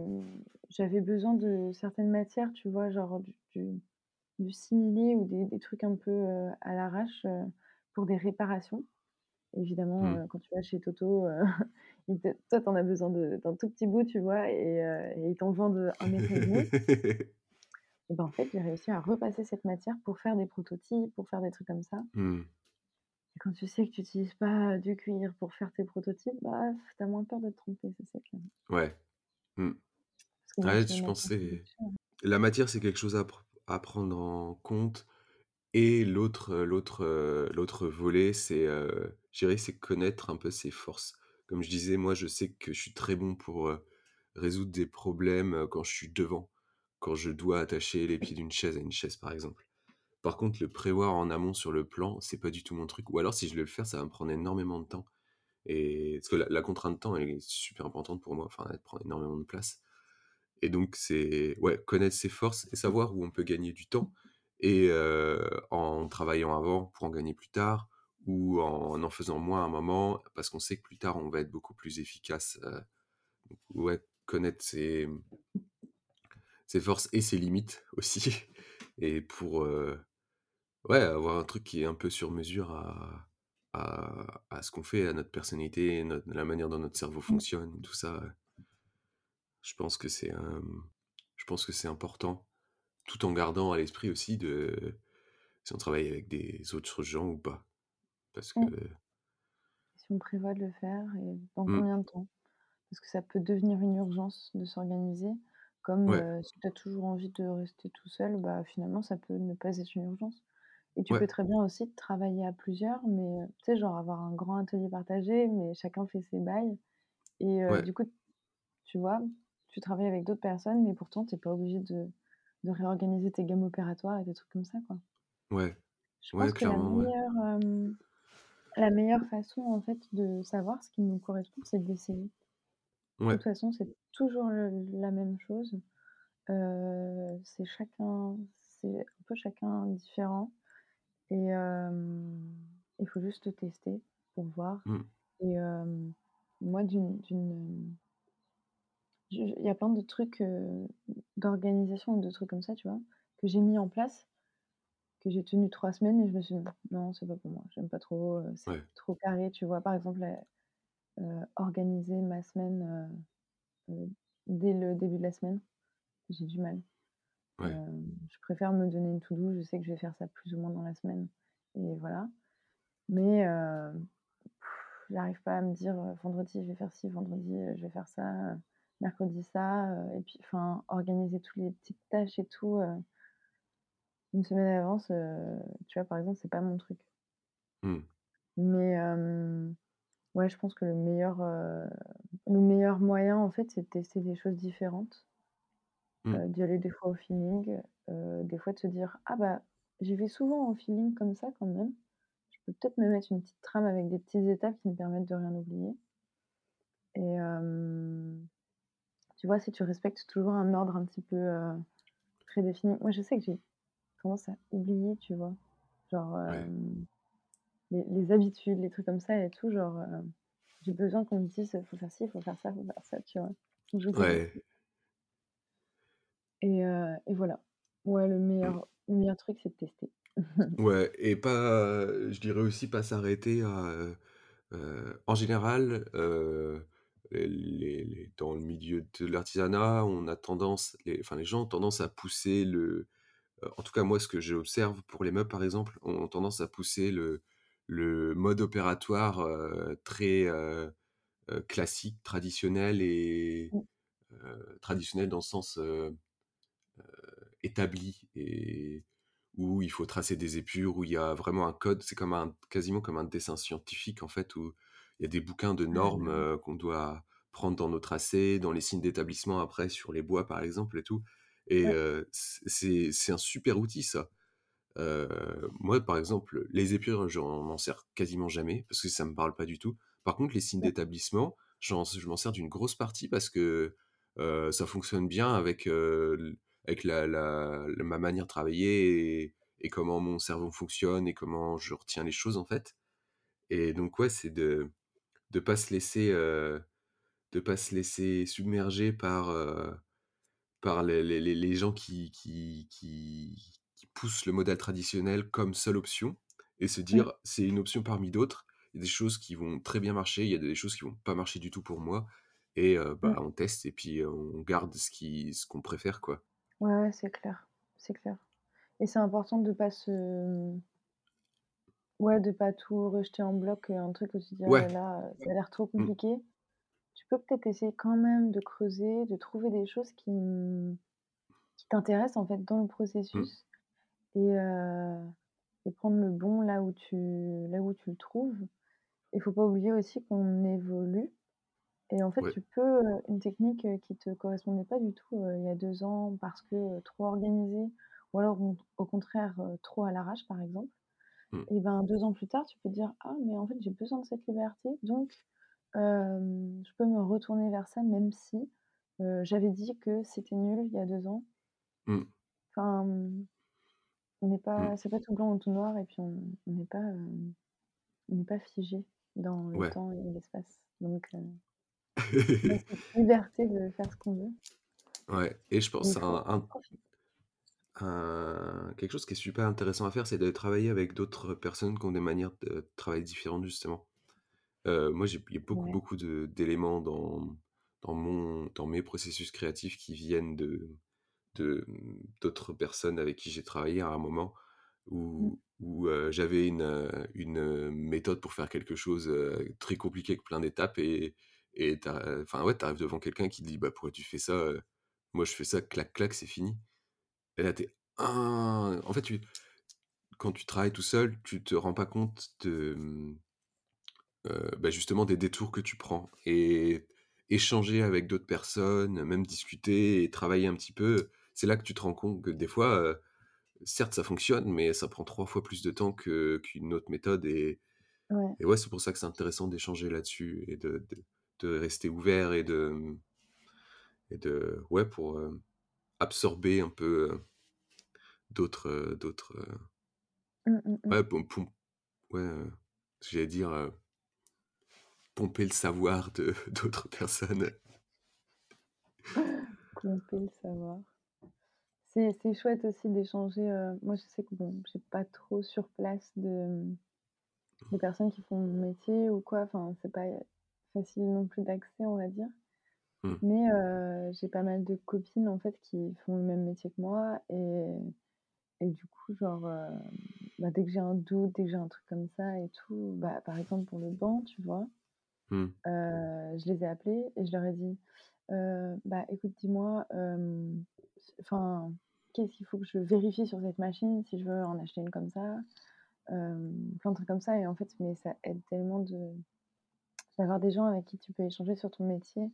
[SPEAKER 1] j'avais besoin de certaines matières, tu vois? Genre du du du simili ou des des trucs un peu, à l'arrache, pour des réparations. Évidemment,
[SPEAKER 2] Mmh.
[SPEAKER 1] quand tu vas chez Toto, ils te toi, tu en as besoin de d'un tout petit bout, tu vois? Et ils t'en vendent, 1 m et 1/2 et ben, en fait, j'ai réussi à repasser cette matière pour faire des prototypes, pour faire des trucs comme ça
[SPEAKER 2] Mmh.
[SPEAKER 1] et quand tu sais que tu utilises pas du cuir pour faire tes prototypes, bah, tu as moins peur de te tromper, ça c'est clair.
[SPEAKER 2] Ouais. Mmh.
[SPEAKER 1] Parce que
[SPEAKER 2] Ouais, je pense que c'est la matière, c'est quelque chose à pr à prendre en compte et l'autre, l'autre, volet, c'est, je dirais, c'est connaître un peu ses forces. Comme je disais, moi, je sais que je suis très bon pour, résoudre des problèmes, quand je suis devant, quand je dois attacher les pieds d'une chaise à une chaise, par exemple. Par contre, le prévoir en amont sur le plan, c'est pas du tout mon truc. Ou alors si je vais le faire, ça va me prendre énormément de temps. Et parce que la contrainte de temps, elle est super importante pour moi, enfin, elle prend énormément de place. Et donc c'est ouais, connaître ses forces et savoir où on peut gagner du temps. Et en travaillant avant pour en gagner plus tard ou en en faisant moins à un moment parce qu'on sait que plus tard, on va être beaucoup plus efficace, donc ouais, connaître ses, ses forces et ses limites aussi et pour, heu, ouais, avoir un truc qui est un peu sur mesure à à à ce qu'on fait, à notre personnalité, notre la manière dont notre cerveau
[SPEAKER 1] Mmh.
[SPEAKER 2] fonctionne, tout ça, heu je pense que c'est, hem, je pense que c'est important, tout en gardant à l'esprit aussi de si on travaille avec des autres gens ou pas. Parce que
[SPEAKER 1] Mmh. Si on prévoit de le faire et dans
[SPEAKER 2] Mmh.
[SPEAKER 1] combien de temps? Parce que ça peut devenir une urgence de s'organiser comme,
[SPEAKER 2] Ouais.
[SPEAKER 1] si tu as toujours envie de rester tout seul, bah, finalement, ça peut ne pas être une urgence et tu peux très bien aussi travailler à plusieurs mais, tu sais, genre avoir un grand atelier partagé mais chacun fait ses bails et
[SPEAKER 2] Ouais.
[SPEAKER 1] du coup, tu vois, tu travailles avec d'autres personnes mais pourtant tu es pas obligé de de réorganiser tes gammes opératoires et des trucs comme ça, quoi.
[SPEAKER 2] Ouais.
[SPEAKER 1] Je
[SPEAKER 2] Ouais,
[SPEAKER 1] pense que la meilleure, la meilleure façon, en fait, de savoir ce qui nous correspond, c'est d'essayer. De
[SPEAKER 2] Ouais.
[SPEAKER 1] toute façon, c'est toujours le la même chose, Heu, c'est chacun c'est un peu chacun différent et hem, il faut juste tester pour voir
[SPEAKER 2] Mmh.
[SPEAKER 1] et hem, moi d'une d'une, je il y a plein de trucs, d'organisation ou de trucs comme ça, tu vois? Que j'ai mis en place, que j'ai tenu 3 semaines et je me suis dit: «Non, c'est pas pour moi, j'aime pas trop, heu, c'est
[SPEAKER 2] Ouais.
[SPEAKER 1] trop carré», tu vois? Par exemple, heu, organiser ma semaine, heu, dès le début de la semaine, j'ai du mal.
[SPEAKER 2] Ouais.
[SPEAKER 1] Je préfère me donner une to do, je sais que je vais faire ça plus ou moins dans la semaine et voilà. Mais j'arrive pas à me dire, «Vendredi, je vais faire ci, vendredi, je vais faire ça, mercredi ça», et puis enfin, organiser toutes les petites tâches et tout, une semaine à l'avance, heu, tu vois, par exemple, c'est pas mon truc.
[SPEAKER 2] Mmh.
[SPEAKER 1] Mais ouais, je pense que le meilleur, heu, le meilleur moyen, en fait, c'est de tester des choses différentes,
[SPEAKER 2] Mmh.
[SPEAKER 1] heu, d'y aller des fois au feeling, heu, des fois de se dire: «Ah bah, j'y vais souvent au feeling comme ça quand même». Je peux peut-être me mettre une petite trame avec des petites étapes qui me permettent de rien oublier et tu vois, si tu respectes toujours un ordre un petit peu, prédéfini moi, je sais que j'ai tendance à oublier, tu vois? Genre,
[SPEAKER 2] Ouais.
[SPEAKER 1] les les habitudes, les trucs comme ça et tout, genre, j'ai besoin qu'on me dise: «Faut faire ci, faut faire ça, faut faire ça», tu vois?
[SPEAKER 2] Ouais.
[SPEAKER 1] et et voilà. Ouais, le
[SPEAKER 2] Mmh.
[SPEAKER 1] meilleur le meilleur truc, c'est de tester.
[SPEAKER 2] Ouais et pas, je dirais aussi pas s'arrêter à, en général, les les dans le milieu de l'artisanat, on a tendance les enfin, les gens ont tendance à pousser le en tout cas moi ce que j'observe pour les meubles par exemple, ont tendance à pousser le le mode opératoire, heu, très, heu, classique, traditionnel et
[SPEAKER 1] Mmh.
[SPEAKER 2] traditionnel dans le sens, établi et où il faut tracer des épures, où il y a vraiment un code. C'est comme un quasiment comme un dessin scientifique en fait, où il y a des bouquins de normes, qu'on doit prendre dans nos tracés, dans les signes d'établissement après sur les bois par exemple et tout et
[SPEAKER 1] Ouais,
[SPEAKER 2] c'est un super outil ça. Moi, par exemple, les épures, j'en m'en sers quasiment jamais parce que ça me parle pas du tout. Par contre, les signes
[SPEAKER 1] ouais,
[SPEAKER 2] d'établissement, je m'en sers d'une grosse partie parce que, ça fonctionne bien avec, avec la la la ma manière de travailler et et comment mon cerveau fonctionne et comment je retiens les choses, en fait et donc ouais, c'est de de pas se laisser, de pas se laisser submerger par, par les les les gens qui qui qui qui poussent le modèle traditionnel comme seule option et se
[SPEAKER 1] mmh,
[SPEAKER 2] dire: «C'est une option parmi d'autres». Il y a des choses qui vont très bien marcher, il y a des choses qui vont pas marcher du tout pour moi et heu, bah,
[SPEAKER 1] mmh.
[SPEAKER 2] on teste et puis, on garde ce qui ce qu'on préfère, quoi.
[SPEAKER 1] Ouais, ouais, c'est clair, c'est clair et c'est important de pas se, mmh Ouais, de pas tout rejeter en bloc, un truc où tu dis: «Oh
[SPEAKER 2] Ouais,
[SPEAKER 1] là ça a l'air trop
[SPEAKER 2] mmh,
[SPEAKER 1] compliqué». Tu peux peut-être essayer quand même de creuser, de trouver des choses qui, qui t'intéressent en fait dans le
[SPEAKER 2] mmh,
[SPEAKER 1] processus et et prendre le bon là où tu là où tu le trouves. Il faut pas oublier aussi qu'on évolue et en fait
[SPEAKER 2] ouais,
[SPEAKER 1] tu peux, une technique, qui te correspondait pas du tout, il y a 2 ans parce que, trop organisée ou alors au contraire, trop à l'arrache par exemple
[SPEAKER 2] mmh,
[SPEAKER 1] Et ben, 2 ans plus tard, tu peux te dire: «Ah mais en fait, j'ai besoin de cette liberté, donc hem, je peux me retourner vers ça même si, heu, j'avais dit que c'était nul il y a 2 ans».
[SPEAKER 2] mmh,
[SPEAKER 1] Enfin, mmh, on n'est
[SPEAKER 2] mmh,
[SPEAKER 1] pas c'est pas tout blanc ou tout noir et puis on on n'est pas, hem, on n'est pas figé dans le
[SPEAKER 2] ouais.
[SPEAKER 1] temps et l'espace. Donc heu, on a cette liberté de faire ce qu'on veut
[SPEAKER 2] Ouais et je pense
[SPEAKER 1] il
[SPEAKER 2] à
[SPEAKER 1] faut
[SPEAKER 2] un un
[SPEAKER 1] profiter.
[SPEAKER 2] un quelque chose qui est super intéressant à faire, c'est de travailler avec d'autres personnes qui ont des manières de travailler différentes, justement. Heu, moi, j'ai il y a beaucoup,
[SPEAKER 1] Ouais.
[SPEAKER 2] beaucoup de d'éléments dans dans mon dans mes processus créatifs qui viennent de de, mmh, d'autres personnes avec qui j'ai travaillé à un moment
[SPEAKER 1] Mmh.
[SPEAKER 2] où où, heu, j'avais une, heu, une, heu, méthode pour faire quelque chose, heu, très compliqué avec plein d'étapes et et tu enfin, ouais, tu arrives devant quelqu'un qui te dit: «Bah, pourquoi tu fais ça, heu? Moi, je fais ça, clac, clac, c'est fini» et là, tu es: «Ah!» en fait, tu quand tu travailles tout seul, tu te rends pas compte de, mmh Heu, bah, justement des détours que tu prends et échanger avec d'autres personnes, même discuter et travailler un petit peu, c'est là que tu te rends compte que des fois, heu, certes ça fonctionne, mais ça prend 3 fois plus de temps que qu'une autre méthode et
[SPEAKER 1] Ouais.
[SPEAKER 2] et ouais, c'est pour ça que c'est intéressant d'échanger là-dessus et de de de rester ouvert et de, mmh et de ouais pour, heu, absorber un peu, d'autres, d'autres,
[SPEAKER 1] Mmh, mmh mh.
[SPEAKER 2] ouais, pom pom ouais, j'allais dire, pomper le savoir de d'autres personnes.
[SPEAKER 1] Pomper le savoir. C'est c'est chouette aussi d'échanger, heu, moi je sais que bon, j'ai pas trop sur place de, mmh, de personnes qui font mon métier ou quoi, enfin c'est pas facile non plus d'accès, on va dire.
[SPEAKER 2] Mmh.
[SPEAKER 1] Mais heu, j'ai pas mal de copines en fait qui font le même métier que moi et et du coup genre, heu, bah, dès que j'ai un doute, dès que j'ai un truc comme ça et tout, bah, par exemple pour le banc, tu vois?
[SPEAKER 2] Mmh.
[SPEAKER 1] Heu, je les ai appelées et je leur ai dit: «Heu, bah, écoute, dis-moi, enfin, qu'est-ce qu'il faut que je vérifie sur cette machine si je veux en acheter une comme ça?» plein de trucs comme ça et en fait, mais ça aide tellement de d'avoir des gens avec qui tu peux échanger sur ton métier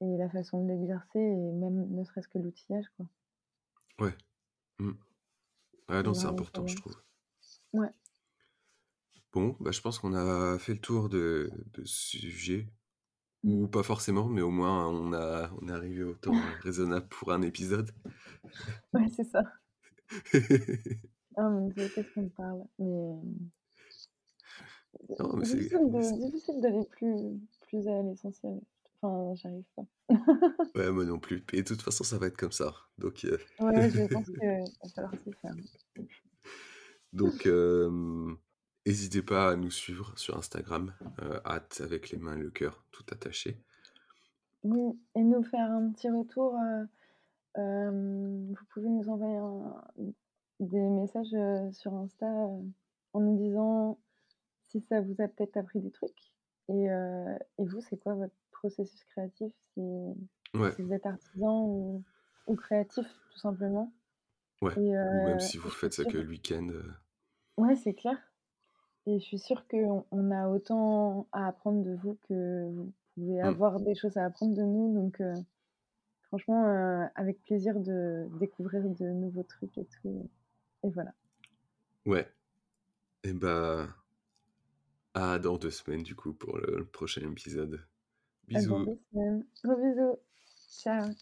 [SPEAKER 1] et la façon de l'exercer et même ne serait-ce que l'outillage, quoi.
[SPEAKER 2] Ouais. Mmh.
[SPEAKER 1] C'est
[SPEAKER 2] non, important, je trouve.
[SPEAKER 1] Ouais.
[SPEAKER 2] Bon, bah, je pense qu'on a fait le tour de de ce sujet ou pas forcément, mais au moins on a on est arrivé au temps raisonnable pour un épisode.
[SPEAKER 1] Ouais, c'est ça. Oh mon Dieu, qu'est-ce qu'on parle? Mais
[SPEAKER 2] Non, mais c'est
[SPEAKER 1] difficile de d'aller plus plus à l'essentiel. Enfin, j'arrive pas.
[SPEAKER 2] Ouais, moi non plus et de toute façon, ça va être comme ça, donc heu
[SPEAKER 1] Ouais, je pense qu'il va falloir s'y faire.
[SPEAKER 2] donc hem, hésitez pas à nous suivre sur Instagram, heu, avec les mains et le cœur, tout attaché.
[SPEAKER 1] Oui et nous faire un petit retour, heu, hem, vous pouvez nous envoyer un des messages, sur Insta, en nous disant si ça vous a peut-être appris des trucs. Et vous, c'est quoi votre processus créatif? Si
[SPEAKER 2] Ouais.
[SPEAKER 1] si vous êtes artisan ou ou créatif tout simplement.
[SPEAKER 2] Ouais,
[SPEAKER 1] et
[SPEAKER 2] ou même si vous faites ça que le week-end,
[SPEAKER 1] ouais, c'est clair et je suis sûre qu'on on a autant à apprendre de vous que vous pouvez
[SPEAKER 2] Mmh.
[SPEAKER 1] avoir des choses à apprendre de nous donc heu, franchement, heu, avec plaisir de découvrir de nouveaux trucs et tout et voilà.
[SPEAKER 2] Ouais et bah à dans 2 semaines du coup pour le prochain épisode.
[SPEAKER 1] À dans
[SPEAKER 2] Bisous.
[SPEAKER 1] 2 semaines. Gros bisous. Ciao.